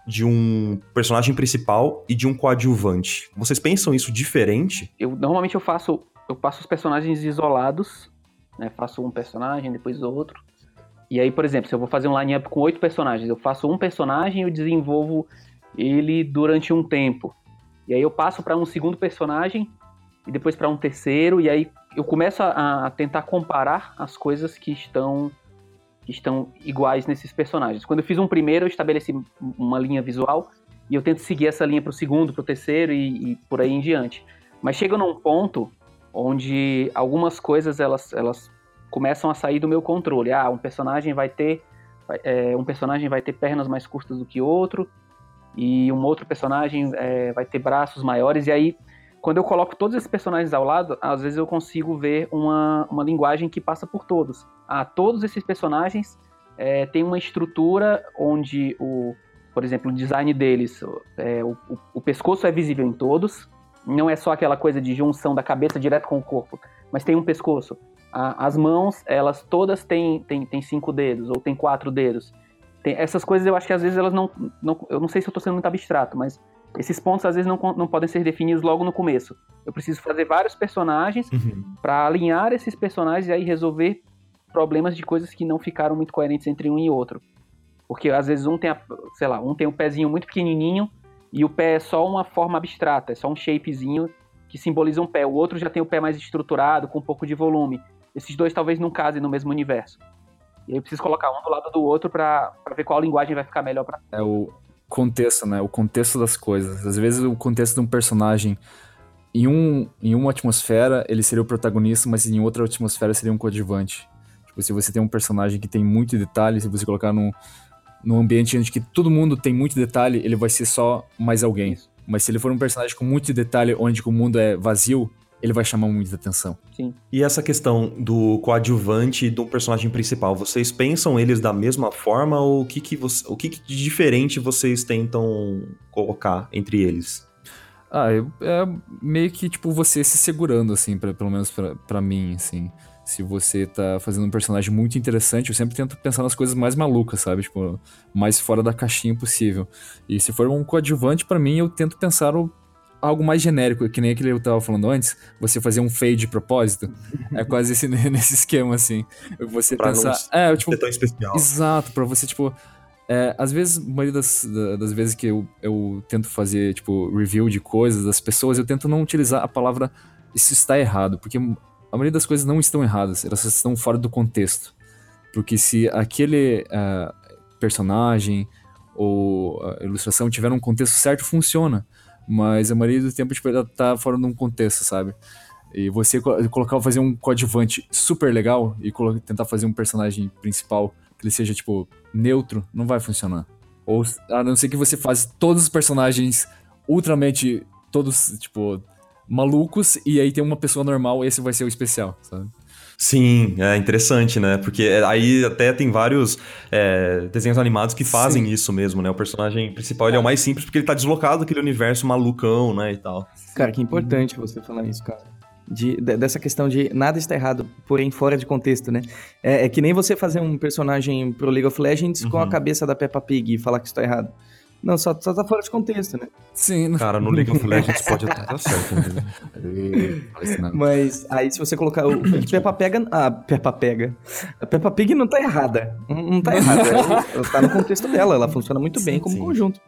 de um personagem principal e de um coadjuvante? Vocês pensam isso diferente? Eu normalmente eu faço, eu passo os personagens isolados, né? Faço um personagem, depois outro. E aí, por exemplo, se eu vou fazer um line-up com oito personagens, eu faço um personagem e eu desenvolvo ele durante um tempo. E aí eu passo para um segundo personagem e depois para um terceiro e aí eu começo a, a, tentar comparar as coisas que estão que estão iguais nesses personagens. Quando eu fiz um primeiro, eu estabeleci uma linha visual e eu tento seguir essa linha para o segundo, para o terceiro e, e, por aí em diante. Mas chega num ponto onde algumas coisas elas, elas começam a sair do meu controle. Ah, um personagem vai ter é, um personagem vai ter pernas mais curtas do que outro, e um outro personagem é, vai ter braços maiores, e aí, quando eu coloco todos esses personagens ao lado, às vezes eu consigo ver uma, uma linguagem que passa por todos. Ah, todos esses personagens é, têm uma estrutura onde, o, por exemplo, o design deles, é, o, o, o pescoço é visível em todos, não é só aquela coisa de junção da cabeça direto com o corpo, mas tem um pescoço. as mãos, elas todas têm, têm, têm cinco dedos, ou têm quatro dedos. Tem, essas coisas eu acho que às vezes elas não, não. Eu não sei se eu estou sendo muito abstrato, mas esses pontos às vezes não, não podem ser definidos logo no começo. Eu preciso fazer vários personagens uhum. para alinhar esses personagens e aí resolver problemas de coisas que não ficaram muito coerentes entre um e outro. Porque às vezes um tem, a, sei lá, um tem um pezinho muito pequenininho e o pé é só uma forma abstrata, é só um shapezinho que simboliza um pé. O outro já tem o pé mais estruturado, com um pouco de volume. Esses dois talvez não casem no mesmo universo. E aí eu preciso colocar um do lado do outro para ver qual linguagem vai ficar melhor para É o contexto, né? O contexto das coisas. Às vezes o contexto de um personagem em, um, em uma atmosfera ele seria o protagonista, mas em outra atmosfera seria um coadjuvante. Tipo, se você tem um personagem que tem muito detalhe, se você colocar num, num ambiente onde que todo mundo tem muito detalhe, ele vai ser só mais alguém. Mas se ele for um personagem com muito detalhe, onde o mundo é vazio, ele vai chamar muita atenção. Sim. E essa questão do coadjuvante e do personagem principal, vocês pensam eles da mesma forma ou o que, que, você, o que, que de diferente vocês tentam colocar entre eles? Ah, é meio que, tipo, você se segurando, assim, pra, pelo menos para mim, assim. Se você tá fazendo um personagem muito interessante, eu sempre tento pensar nas coisas mais malucas, sabe? Tipo, mais fora da caixinha possível. E se for um coadjuvante, para mim, eu tento pensar o algo mais genérico, que nem aquele que eu tava falando antes, você fazer um fade de propósito. é quase esse, nesse esquema, assim. Você pra pensar. É, tipo. Ser tão especial. Exato, pra você, tipo. É, às vezes, a maioria das, das vezes que eu, eu tento fazer, tipo, review de coisas das pessoas, eu tento não utilizar a palavra isso está errado, porque a maioria das coisas não estão erradas, elas estão fora do contexto. Porque se aquele uh, personagem ou ilustração tiver um contexto certo, funciona. Mas a maioria do tempo, tipo, ela tá fora de um contexto, sabe? E você colocar, fazer um coadjuvante super legal e tentar fazer um personagem principal que ele seja, tipo, neutro, não vai funcionar. Ou, a não ser que você faça todos os personagens ultramente, todos, tipo, malucos, e aí tem uma pessoa normal, esse vai ser o especial, sabe? Sim, é interessante, né? Porque aí até tem vários é, desenhos animados que fazem Sim. isso mesmo, né? O personagem principal ele é o mais simples porque ele tá deslocado daquele universo malucão, né? E tal. Cara, que importante você falar isso, cara. De, de, dessa questão de nada está errado, porém fora de contexto, né? É, é, que nem você fazer um personagem pro League of Legends uhum. com a uhum. cabeça da Peppa Pig e falar que está errado. Não, só, só tá fora de contexto, né? Sim. Cara, no League of Legends pode até estar certo. Né? Mas aí se você colocar o Peppa Pega... Ah, Peppa Pega. A Peppa Pig não tá errada. Não, tá errada. Ela, ela tá no contexto dela. Ela funciona muito bem sim, como sim. conjunto.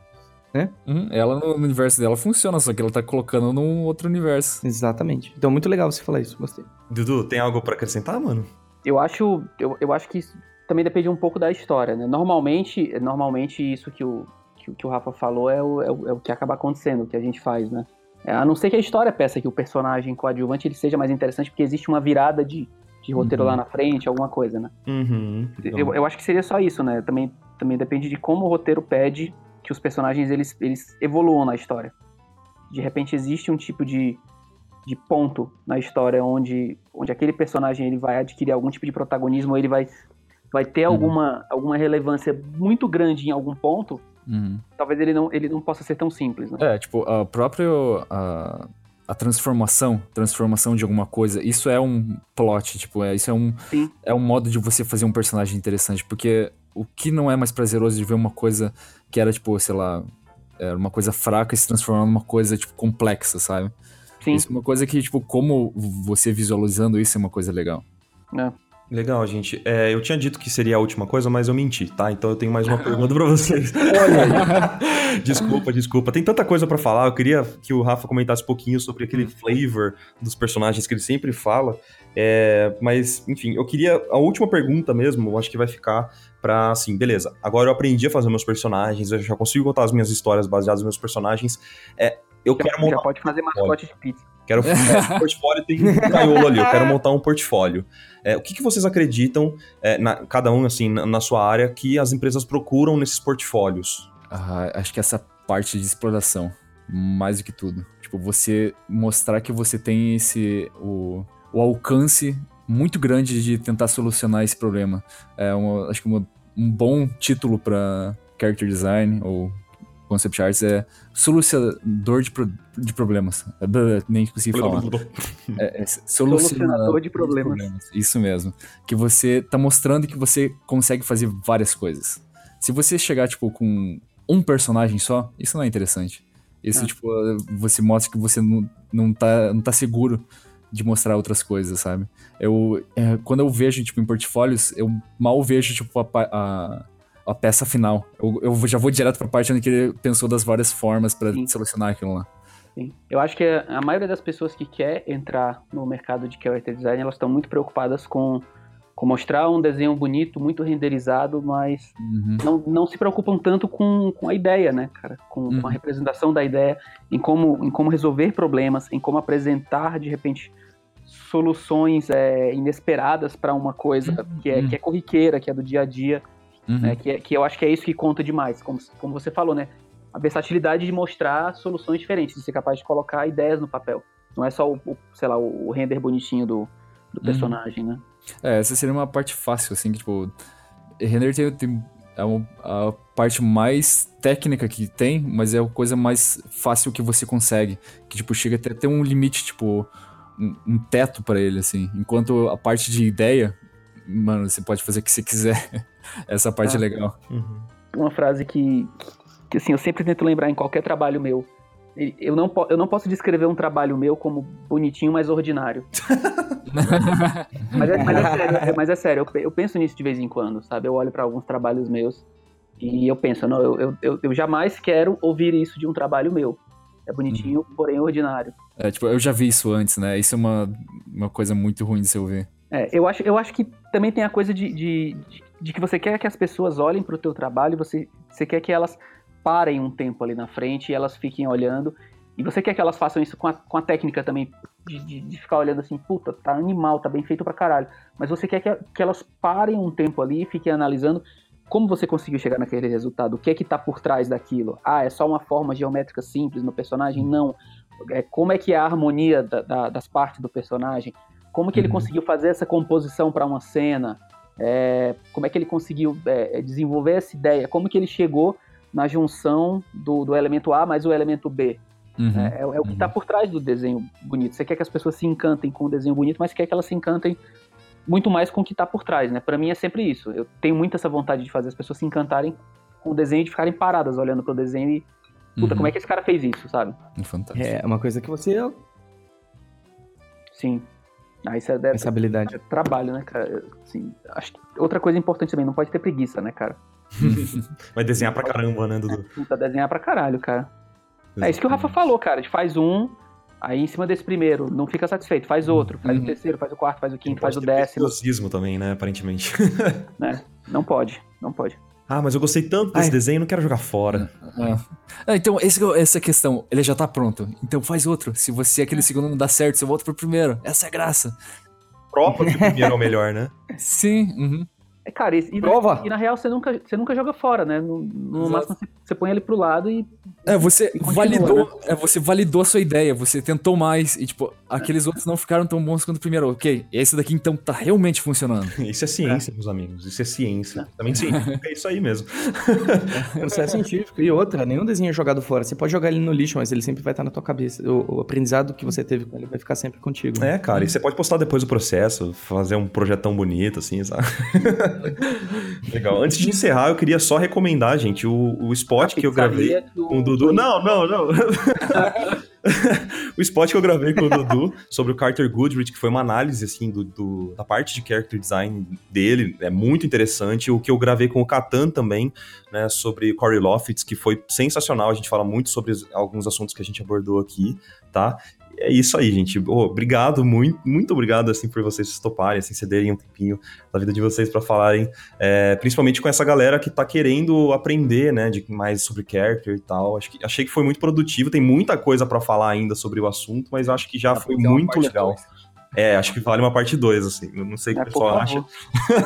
Né? Uhum, ela no universo dela funciona, só que ela tá colocando num outro universo. Exatamente. Então, muito legal você falar isso. Gostei. Dudu, tem algo para acrescentar, mano? Eu acho, eu, eu acho que também depende um pouco da história, né? Normalmente, normalmente isso que o, que, que o Rafa falou é o, é o, é, o, que acaba acontecendo, o que a gente faz, né? É, a não ser que a história peça que o personagem coadjuvante ele seja mais interessante, porque existe uma virada de, de roteiro Uhum. lá na frente, alguma coisa, né? Uhum. Eu, eu acho que seria só isso, né? Também, também depende de como o roteiro pede que os personagens eles, eles evoluam na história. De repente existe um tipo de, de ponto na história onde, onde aquele personagem ele vai adquirir algum tipo de protagonismo, ou ele vai, vai ter Uhum. alguma, alguma relevância muito grande em algum ponto, Uhum. talvez ele não, ele não possa ser tão simples, né? É, tipo, a própria. A, a transformação, transformação de alguma coisa, isso é um plot, tipo, é, isso é um, Sim. é um modo de você fazer um personagem interessante, porque o que não é mais prazeroso de ver uma coisa que era, tipo, sei lá, era uma coisa fraca e se transformar numa coisa, tipo, complexa, sabe? Sim. Isso é uma coisa que, tipo, como você visualizando isso é uma coisa legal. né? Legal, gente. É, eu tinha dito que seria a última coisa, mas eu menti, tá? Então eu tenho mais uma pergunta pra vocês. desculpa, desculpa. Tem tanta coisa pra falar. Eu queria que o Rafa comentasse um pouquinho sobre aquele flavor dos personagens que ele sempre fala. É, mas, enfim, eu queria. A última pergunta mesmo, eu acho que vai ficar pra assim, beleza. Agora eu aprendi a fazer meus personagens, eu já consigo contar as minhas histórias baseadas nos meus personagens. É, eu Já, quero já montar pode fazer mascote de pizza. Quero um portfólio tem um caiolo ali, eu quero montar um portfólio. É, o que, que vocês acreditam, é, na- cada um assim, na, na sua área, que as empresas procuram nesses portfólios? Ah, acho que essa parte de exploração, mais do que tudo. Tipo, você mostrar que você tem esse. o, o alcance muito grande de tentar solucionar esse problema. É uma, acho que uma- um bom título para character design ou concept arts é solucionador de, pro- de problemas. Nem consegui falar. É, é Solucionador de problemas. Isso mesmo. Que você tá mostrando que você consegue fazer várias coisas. Se você chegar, tipo, com um personagem só, isso não é interessante. Isso, É. tipo, você mostra que você não, não, tá, não tá seguro de mostrar outras coisas, sabe? Eu, é, quando eu vejo, tipo, em portfólios, eu mal vejo, tipo, a, a, a peça final. Eu, eu já vou direto pra parte onde ele pensou das várias formas Sim. solucionar aquilo lá. Sim. Eu acho que a maioria das pessoas que quer entrar no mercado de character design, elas estão muito preocupadas com, com mostrar um desenho bonito, muito renderizado, mas Uhum. não, não se preocupam tanto com, com a ideia, né, cara? Com, Uhum. com a representação da ideia, em como, em como resolver problemas, em como apresentar, de repente, soluções é, inesperadas para uma coisa que, é, Uhum. que é corriqueira, que é do dia a dia, Uhum. né? Que, é- que eu acho que é isso que conta demais, como, como você falou, né? A versatilidade de mostrar soluções diferentes, de ser capaz de colocar ideias no papel. Não é só o, o, sei lá, o render bonitinho do, do personagem, né? É, essa seria uma parte fácil, assim, que, tipo, render tem, tem é uma- a parte mais técnica que tem, mas é a coisa mais fácil que você consegue. Que, tipo, chega até a ter um limite, tipo, um, um teto pra ele, assim. Enquanto a parte de ideia, mano, você pode fazer o que você quiser. Essa parte Ah. é legal. Uhum. Uma frase que, que, assim, eu sempre tento lembrar em qualquer trabalho meu. Eu não, eu não posso descrever um trabalho meu como bonitinho, mas ordinário. Mas é, mas é sério, mas é sério, eu, eu penso nisso de vez em quando, sabe? Eu olho pra alguns trabalhos meus e eu penso, não, eu, eu, eu, jamais quero ouvir isso de um trabalho meu. É bonitinho, porém ordinário. É, tipo, eu já vi isso antes, né? Isso é uma, uma coisa muito ruim de se ouvir. É, eu acho, eu acho que também tem a coisa de, de, de, de que você quer que as pessoas olhem pro teu trabalho, e você, você quer que elas parem um tempo ali na frente e elas fiquem olhando. E você quer que elas façam isso com a, com a técnica também, de, de, de ficar olhando assim, puta, tá animal, tá bem feito pra caralho. Mas você quer que, que elas parem um tempo ali e fiquem analisando como você conseguiu chegar naquele resultado, o que é que tá por trás daquilo. Ah, é só uma forma geométrica simples no personagem? Não. É, como é que é a harmonia da- da- das partes do personagem? Como que ele Uhum. conseguiu fazer essa composição para uma cena? É, como é que ele conseguiu é, desenvolver essa ideia? Como que ele chegou na junção do, do elemento A mais o elemento B? Uhum. É, é o que uhum. está por trás do desenho bonito. Você quer que as pessoas se encantem com o desenho bonito, mas quer que elas se encantem muito mais com o que está por trás, né? Para mim é sempre isso. Eu tenho muito essa vontade de fazer as pessoas se encantarem com o desenho e de ficarem paradas olhando pro desenho e puta, Uhum. como é que esse cara fez isso, sabe? Fantástico. É uma coisa que você Sim. Isso é, deve, essa habilidade. é trabalho, né, cara? Assim, acho que outra coisa importante também, não pode ter preguiça, né, cara? Vai desenhar pra caramba, né, Dudu? Puta, desenhar pra caralho, cara. É isso que o Rafa falou, cara. A gente faz um, aí em cima desse primeiro, não fica satisfeito, faz outro, faz Uhum. o terceiro, faz o quarto, faz o quinto, Pode faz o ter décimo. preciosismo também, né, aparentemente. né? Não pode, não pode. Ah, mas eu gostei tanto desse Ai. desenho, não quero jogar fora. É. Ah, então, esse, essa questão, ele já tá pronto. Então faz outro. Se você aquele segundo não dá certo, você volta pro primeiro. Essa é a graça. prova que o primeiro é o melhor, né? Sim, uhum. É, cara, e, Prova. e na real você nunca, você nunca joga fora, né? No, no máximo você, você põe ele pro lado e. É, você E continua, validou, é, você validou a sua ideia, você tentou mais e, tipo, aqueles outros não ficaram tão bons quanto o primeiro. Ok, esse daqui então tá realmente funcionando. Isso é ciência, meus amigos. Isso é ciência. Também científico é isso aí mesmo. Processo científico. E outra, nenhum desenho é jogado fora. Você pode jogar ele no lixo, mas ele sempre vai estar na tua cabeça. O, o aprendizado que você teve com ele vai ficar sempre contigo. É, cara, e você pode postar depois o processo, fazer um projetão bonito, assim, sabe? Legal. Antes de encerrar, eu queria só recomendar, gente, o, o spot que eu gravei do- com o Dudu. Não, não, não. o spot que eu gravei com o Dudu sobre o Carter Goodrich, que foi uma análise, assim, do, do- da parte de character design dele, é muito interessante. O que eu gravei com o Catan também, né, sobre Corey Lofitz, que foi sensacional. A gente fala muito sobre alguns assuntos que a gente abordou aqui, tá? É isso aí, gente. Ô, obrigado, muito, muito obrigado, assim, por vocês toparem, assim, cederem um tempinho da vida de vocês para falarem, é, principalmente com essa galera que tá querendo aprender, né, de mais sobre character e tal. Acho que, achei que foi muito produtivo, tem muita coisa para falar ainda sobre o assunto, mas acho que já pra foi muito legal. dois. É, acho que vale uma parte 2, assim. Eu não sei o que É, o pessoal acha.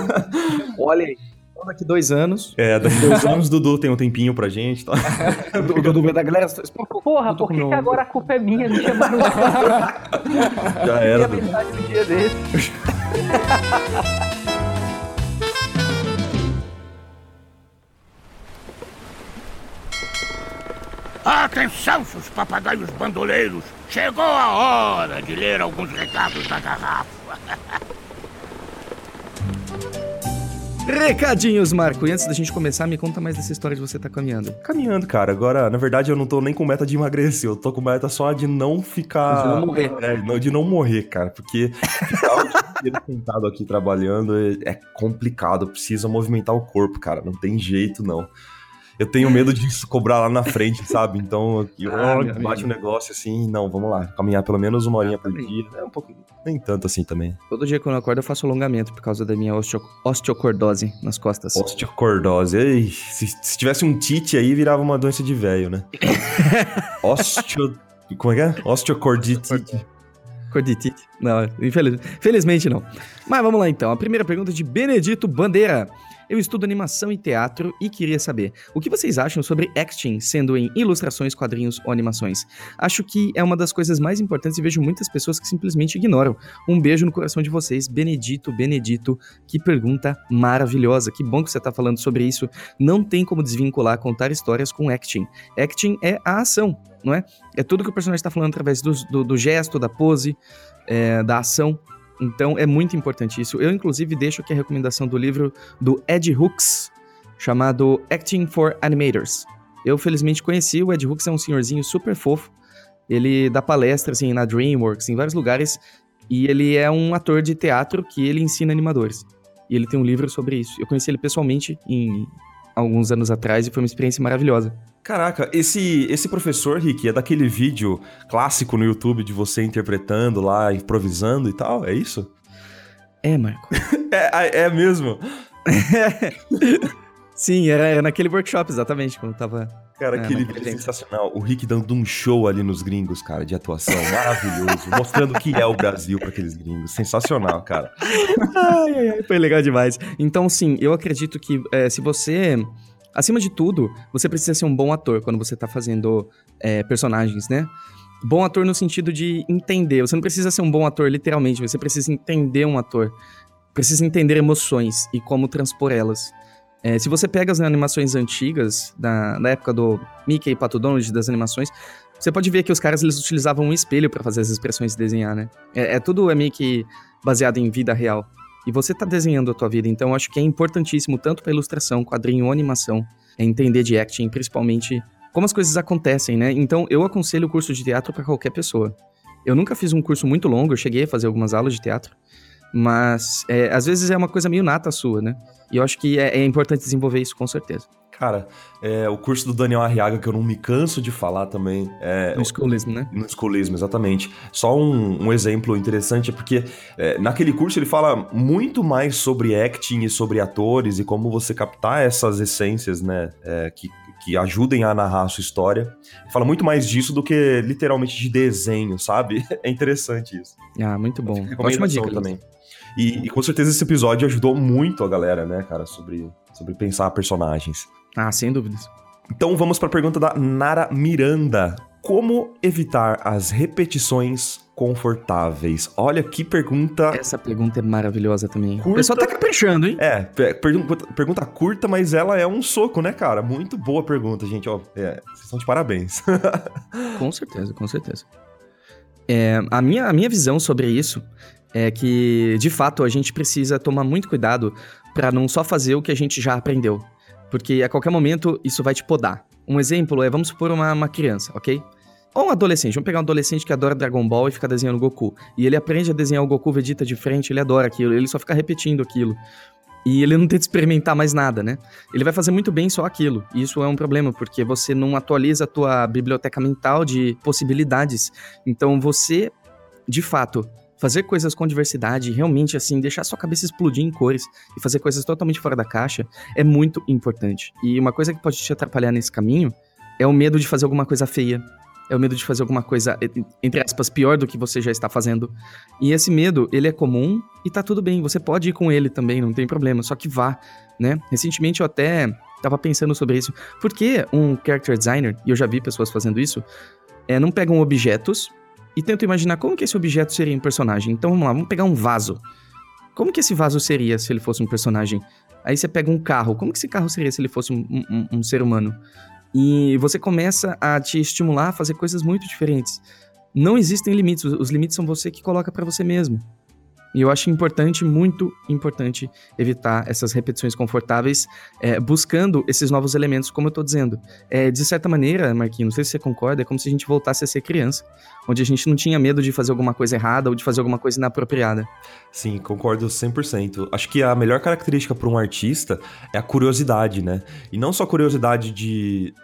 Olha aí. Daqui dois anos, É, daqui dois anos o Dudu tem um tempinho pra gente, tá? o Dudu vai da galera. Porra, por que, agora a culpa é minha? Me chamaram Já a era, Dudu. no dia desse. Atenção, seus papagaios bandoleiros! Chegou a hora de ler alguns recados da garrafa. Recadinhos, Marco. E antes da gente começar, me conta mais dessa história de você tá caminhando. Caminhando, cara. Agora, na verdade, eu não tô nem com meta de emagrecer. Eu tô com meta só de não ficar. De não morrer. É, de não morrer, cara. Porque ficar o dia inteiro sentado aqui trabalhando é, é complicado. Precisa movimentar o corpo, cara. Não tem jeito, não. Eu tenho medo disso cobrar lá na frente, sabe? Então, aqui, Ah, bate um negócio assim. Não, vamos lá. Caminhar pelo menos uma horinha por dia. É um pouco. Nem tanto assim também. Todo dia quando eu acordo eu faço alongamento por causa da minha osteo... osteocordose nas costas. Osteocordose. Ei, se, se tivesse um tite aí, virava uma doença de velho, né? Osteo... Como é que é? Osteocordite. Corditite. Não, infeliz... felizmente não. Mas vamos lá então. A primeira pergunta de Benedito Bandeira. Eu estudo animação e teatro e queria saber o que vocês acham sobre acting, sendo em ilustrações, quadrinhos ou animações. Acho que é uma das coisas mais importantes e vejo muitas pessoas que simplesmente ignoram. Um beijo no coração de vocês, Benedito, Benedito. Que pergunta maravilhosa. Que bom que você está falando sobre isso. Não tem como desvincular contar histórias com acting. Acting é a ação, não é? É tudo que o personagem está falando através do, do, do gesto, da pose, é, da ação. Então é muito importante isso. Eu, inclusive, deixo aqui a recomendação do livro do Ed Hooks, chamado Acting for Animators. Eu, felizmente, conheci o Ed Hooks, é um senhorzinho super fofo. Ele dá palestra, assim, na DreamWorks, em vários lugares. E ele é um ator de teatro que ele ensina animadores. E ele tem um livro sobre isso. Eu conheci ele pessoalmente em alguns anos atrás e foi uma experiência maravilhosa. Caraca, esse, esse professor, Rick, é daquele vídeo clássico no YouTube de você interpretando lá, improvisando e tal? É isso? É, Marco. É, é mesmo. Sim, era, era naquele workshop, exatamente, quando tava Cara, É, aquele naquele vídeo é sensacional. O Rick dando um show ali nos gringos, cara, de atuação. Maravilhoso. mostrando o que é o Brasil pra aqueles gringos. Sensacional, cara. Ai, ai, ai, foi legal demais. Então, sim, eu acredito que é, se você. Acima de tudo, você precisa ser um bom ator quando você tá fazendo é, personagens, né? Bom ator no sentido de entender. Você não precisa ser um bom ator, literalmente. Você precisa entender um ator. Precisa entender emoções e como transpor elas. É, se você pega as animações antigas, da, da época do Mickey e Pato Donald, das animações, você pode ver que os caras eles utilizavam um espelho para fazer as expressões e desenhar, né? É, é tudo é meio que baseado em vida real. E você tá desenhando a tua vida, então eu acho que é importantíssimo, tanto para ilustração, quadrinho ou animação, é entender de acting, principalmente como as coisas acontecem, né? Então eu aconselho o curso de teatro para qualquer pessoa. Eu nunca fiz um curso muito longo, eu cheguei a fazer algumas aulas de teatro, mas é, às vezes é uma coisa meio nata sua, né? E eu acho que é, é importante desenvolver isso com certeza. Cara, é, o curso do Daniel Arriaga, que eu não me canso de falar também, é, No schoolism, né? No schoolismo, exatamente. Só um, um exemplo interessante é porque é, naquele curso ele fala muito mais sobre acting e sobre atores e como você captar essas essências, né, é, que, que ajudem a narrar a sua história. Fala muito mais disso do que literalmente de desenho, sabe? É interessante isso. Ah, muito bom. Ótima dica. também. E, e, com certeza esse episódio ajudou muito a galera, né, cara, sobre, sobre pensar personagens. Ah, sem dúvidas. Então vamos para a pergunta da Nara Miranda. Como evitar as repetições confortáveis? Olha que pergunta. Essa pergunta é maravilhosa também. Curta... O pessoal tá caprichando, hein? É, pergunta, pergunta curta, mas ela é um soco, né, cara? Muito boa pergunta, gente. Ó, é, vocês estão de parabéns. com certeza, com certeza. É, a, minha, a minha visão sobre isso é que, de fato, a gente precisa tomar muito cuidado para não só fazer o que a gente já aprendeu. Porque a qualquer momento isso vai te podar. Um exemplo é, vamos supor uma, uma criança, ok? Ou um adolescente, vamos pegar um adolescente que adora Dragon Ball e fica desenhando Goku. E ele aprende a desenhar o Goku Vegeta de frente, ele adora aquilo, ele só fica repetindo aquilo. E ele não tenta experimentar mais nada, né? Ele vai fazer muito bem só aquilo. E isso é um problema, porque você não atualiza a tua biblioteca mental de possibilidades. Então você, de fato, fazer coisas com diversidade, realmente assim, deixar sua cabeça explodir em cores e fazer coisas totalmente fora da caixa é muito importante. E uma coisa que pode te atrapalhar nesse caminho é o medo de fazer alguma coisa feia, é o medo de fazer alguma coisa, entre aspas, pior do que você já está fazendo. E esse medo, ele é comum e tá tudo bem, você pode ir com ele também, não tem problema, só que vá, né? Recentemente eu até tava pensando sobre isso. Por que um character designer, e eu já vi pessoas fazendo isso, é, não pegam objetos e tento imaginar como que esse objeto seria um personagem. Então vamos lá, vamos pegar um vaso. Como que esse vaso seria se ele fosse um personagem? Aí você pega um carro. Como que esse carro seria se ele fosse um, um, um ser humano? E você começa a te estimular a fazer coisas muito diferentes. Não existem limites, os limites são você que coloca para você mesmo. E eu acho importante, muito importante, evitar essas repetições confortáveis, é, buscando esses novos elementos, como eu tô dizendo. É, de certa maneira, Marquinhos, não sei se você concorda, é como se a gente voltasse a ser criança, onde a gente não tinha medo de fazer alguma coisa errada ou de fazer alguma coisa inapropriada. Sim, concordo 100%. Acho que a melhor característica para um artista é a curiosidade, né? E não só a curiosidade de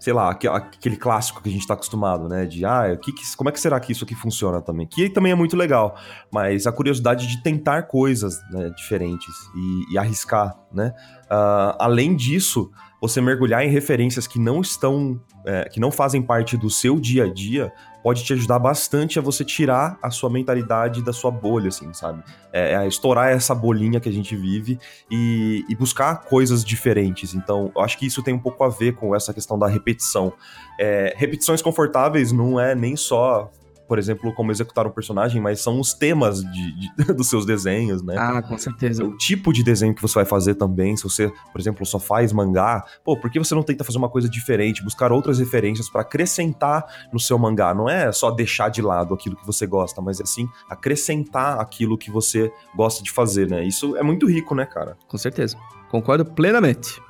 sei lá, aquele clássico que a gente está acostumado, né? De, ah, que, que, como é que será que isso aqui funciona também? Que também é muito legal, mas a curiosidade de tentar coisas né, diferentes e, e, arriscar, né? Uh, além disso, você mergulhar em referências que não estão, é, que não fazem parte do seu dia a dia, pode te ajudar bastante a você tirar a sua mentalidade da sua bolha, assim, sabe? É, é estourar essa bolinha que a gente vive e, e, buscar coisas diferentes. Então, eu acho que isso tem um pouco a ver com essa questão da repetição. É, repetições confortáveis não é nem só por exemplo, como executar um personagem, mas são os temas de, de, dos seus desenhos, né? Ah, com certeza. O tipo de desenho que você vai fazer também, se você, por exemplo, só faz mangá, pô, por que você não tenta fazer uma coisa diferente, buscar outras referências para acrescentar no seu mangá? Não é só deixar de lado aquilo que você gosta, mas é sim acrescentar aquilo que você gosta de fazer, né? Isso é muito rico, né, cara? Com certeza. Concordo plenamente.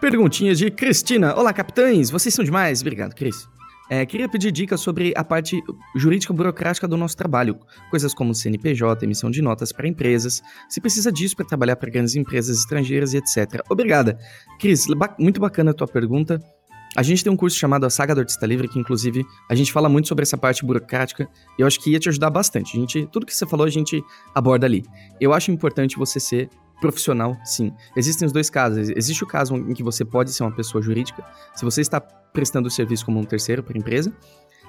Perguntinhas de Cristina. Olá, capitães. Vocês são demais. Obrigado, Cris. É, queria pedir dicas sobre a parte jurídica burocrática do nosso trabalho, coisas como CNPJ, emissão de notas para empresas, se precisa disso para trabalhar para grandes empresas estrangeiras e etc. Obrigada. Cris, muito bacana a tua pergunta. A gente tem um curso chamado A Saga do Artista Livre, que inclusive a gente fala muito sobre essa parte burocrática e eu acho que ia te ajudar bastante. A gente, tudo que você falou a gente aborda ali. Eu acho importante você ser profissional, sim. Existem os dois casos. Existe o caso em que você pode ser uma pessoa jurídica, se você está prestando o serviço como um terceiro para a empresa,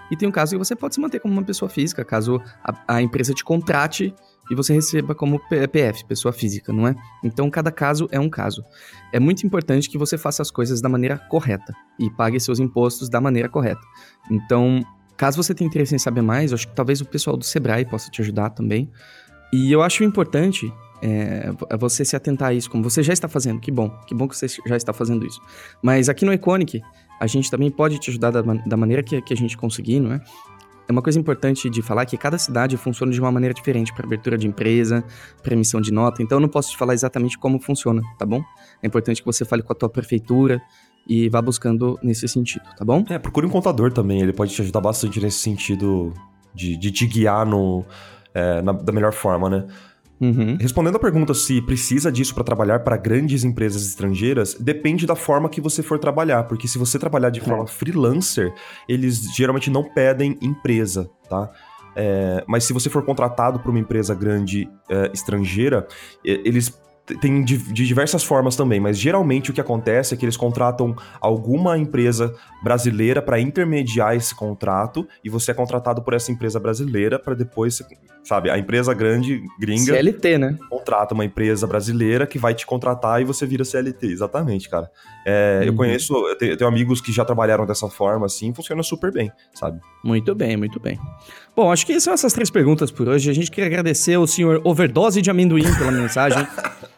e tem um caso que você pode se manter como uma pessoa física, caso a, a empresa te contrate e você receba como PF, pessoa física, não é? Então, cada caso é um caso. É muito importante que você faça as coisas da maneira correta e pague seus impostos da maneira correta. Então, caso você tenha interesse em saber mais, acho que talvez o pessoal do Sebrae possa te ajudar também. E eu acho importante é, é, você se atentar a isso, como você já está fazendo. Que bom, que bom que você já está fazendo isso. Mas aqui no Iconic, a gente também pode te ajudar da, da maneira que, que a gente conseguir, não é? É uma coisa importante de falar que cada cidade funciona de uma maneira diferente para abertura de empresa, para emissão de nota. Então eu não posso te falar exatamente como funciona, tá bom? É importante que você fale com a tua prefeitura e vá buscando nesse sentido, tá bom? É, procure um contador também, ele pode te ajudar bastante nesse sentido de, de te guiar no, é, na, da melhor forma, né? Uhum. Respondendo a pergunta se precisa disso para trabalhar para grandes empresas estrangeiras, depende da forma que você for trabalhar, porque se você trabalhar de forma freelancer, eles geralmente não pedem empresa, tá? É, mas se você for contratado por uma empresa grande é, estrangeira, eles tem de, de, diversas formas também, mas geralmente o que acontece é que eles contratam alguma empresa brasileira para intermediar esse contrato e você é contratado por essa empresa brasileira para depois sabe? A empresa grande, gringa, CLT, né? contrata uma empresa brasileira que vai te contratar e você vira CLT. Exatamente, cara. É, Eu Uhum. conheço, eu tenho, eu tenho amigos que já trabalharam dessa forma, assim, funciona super bem, sabe? Muito bem, muito bem. Bom, acho que são essas três perguntas por hoje. A gente queria agradecer ao senhor Overdose de Amendoim pela mensagem.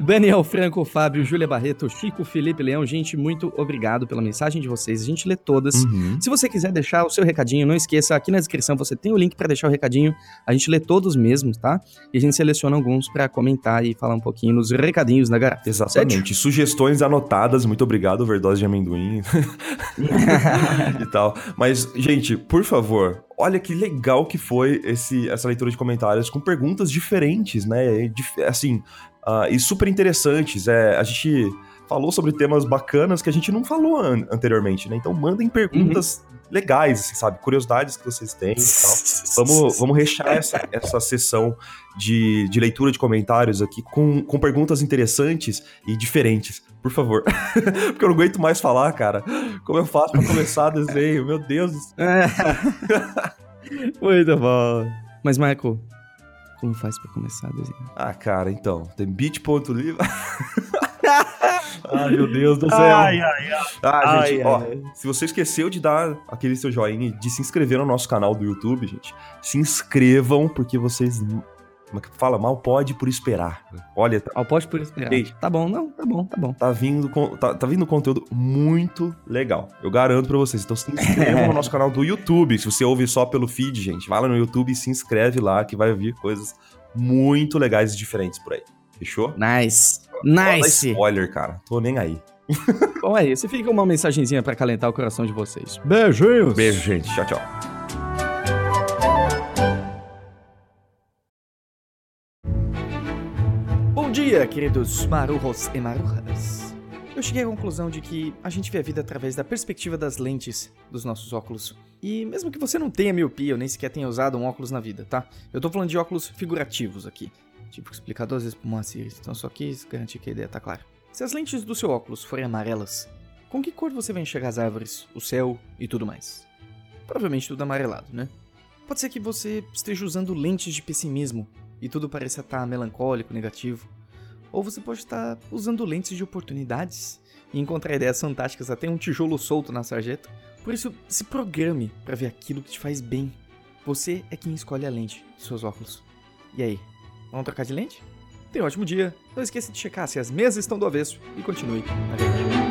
Daniel Franco, Fábio, Júlia Barreto, Chico, Felipe Leão, gente, muito obrigado pela mensagem de vocês. A gente lê todas. Uhum. Se você quiser deixar o seu recadinho, não esqueça, aqui na descrição você tem o link para deixar o recadinho. A gente lê todos mesmos, tá? E a gente seleciona alguns para comentar e falar um pouquinho nos recadinhos da garrafa. Exatamente. Sugestões anotadas, muito obrigado, overdose de amendoim e tal. Mas, gente, por favor, olha que legal que foi esse, essa leitura de comentários com perguntas diferentes, né? E Assim, ah, e super interessantes. É, a gente falou sobre temas bacanas que a gente não falou an- anteriormente, né? Então mandem perguntas legais, assim, sabe? Curiosidades que vocês têm e tal. Vamos, vamos rechear essa, essa sessão de, de leitura de comentários aqui com, com perguntas interessantes e diferentes, por favor. Porque eu não aguento mais falar, cara. Como eu faço pra começar desenho? Meu Deus do céu. muito bom. Mas, Michael, como faz para começar a desenhar? Ah, cara, então. Tem bit.ly. Ai, meu Deus do céu. Ai, ai, ai. Ah, gente, Ai, ó, ai. se você esqueceu de dar aquele seu joinha e de se inscrever no nosso canal do YouTube, gente, se inscrevam, porque vocês. Como é que fala? Mal pode por esperar. Olha, tá, Ao pote por esperar. Ei. Tá bom, não, tá bom, tá bom. tá vindo, tá, tá vindo conteúdo muito legal. Eu garanto pra vocês. Então se inscrevam no nosso canal do YouTube. Se você ouve só pelo feed, gente, vai lá no YouTube e se inscreve lá, que vai vir coisas muito legais e diferentes por aí. Fechou? Nice. Nice. spoiler, cara. Tô nem aí. Bom, é isso. Fica uma mensagenzinha pra calentar o coração de vocês. Beijinhos. Beijo, gente. Tchau, tchau. Bom dia, queridos marujos e marujas. Eu cheguei à conclusão de que a gente vê a vida através da perspectiva das lentes dos nossos óculos. E mesmo que você não tenha miopia ou nem sequer tenha usado um óculos na vida, tá? Eu tô falando de óculos figurativos aqui. Tipo, explicar duas vezes pro Moacir, então só quis garantir que a ideia tá clara. Se as lentes do seu óculos forem amarelas, com que cor você vai enxergar as árvores, o céu e tudo mais? Provavelmente tudo amarelado, né? Pode ser que você esteja usando lentes de pessimismo e tudo pareça estar melancólico, negativo. Ou você pode estar usando lentes de oportunidades e encontrar ideias fantásticas até um tijolo solto na sarjeta. Por isso, se programe para ver aquilo que te faz bem. Você é quem escolhe a lente dos seus óculos. E aí, vamos trocar de lente? Tenha um ótimo dia. Não esqueça de checar se as mesas estão do avesso e continue na verdade.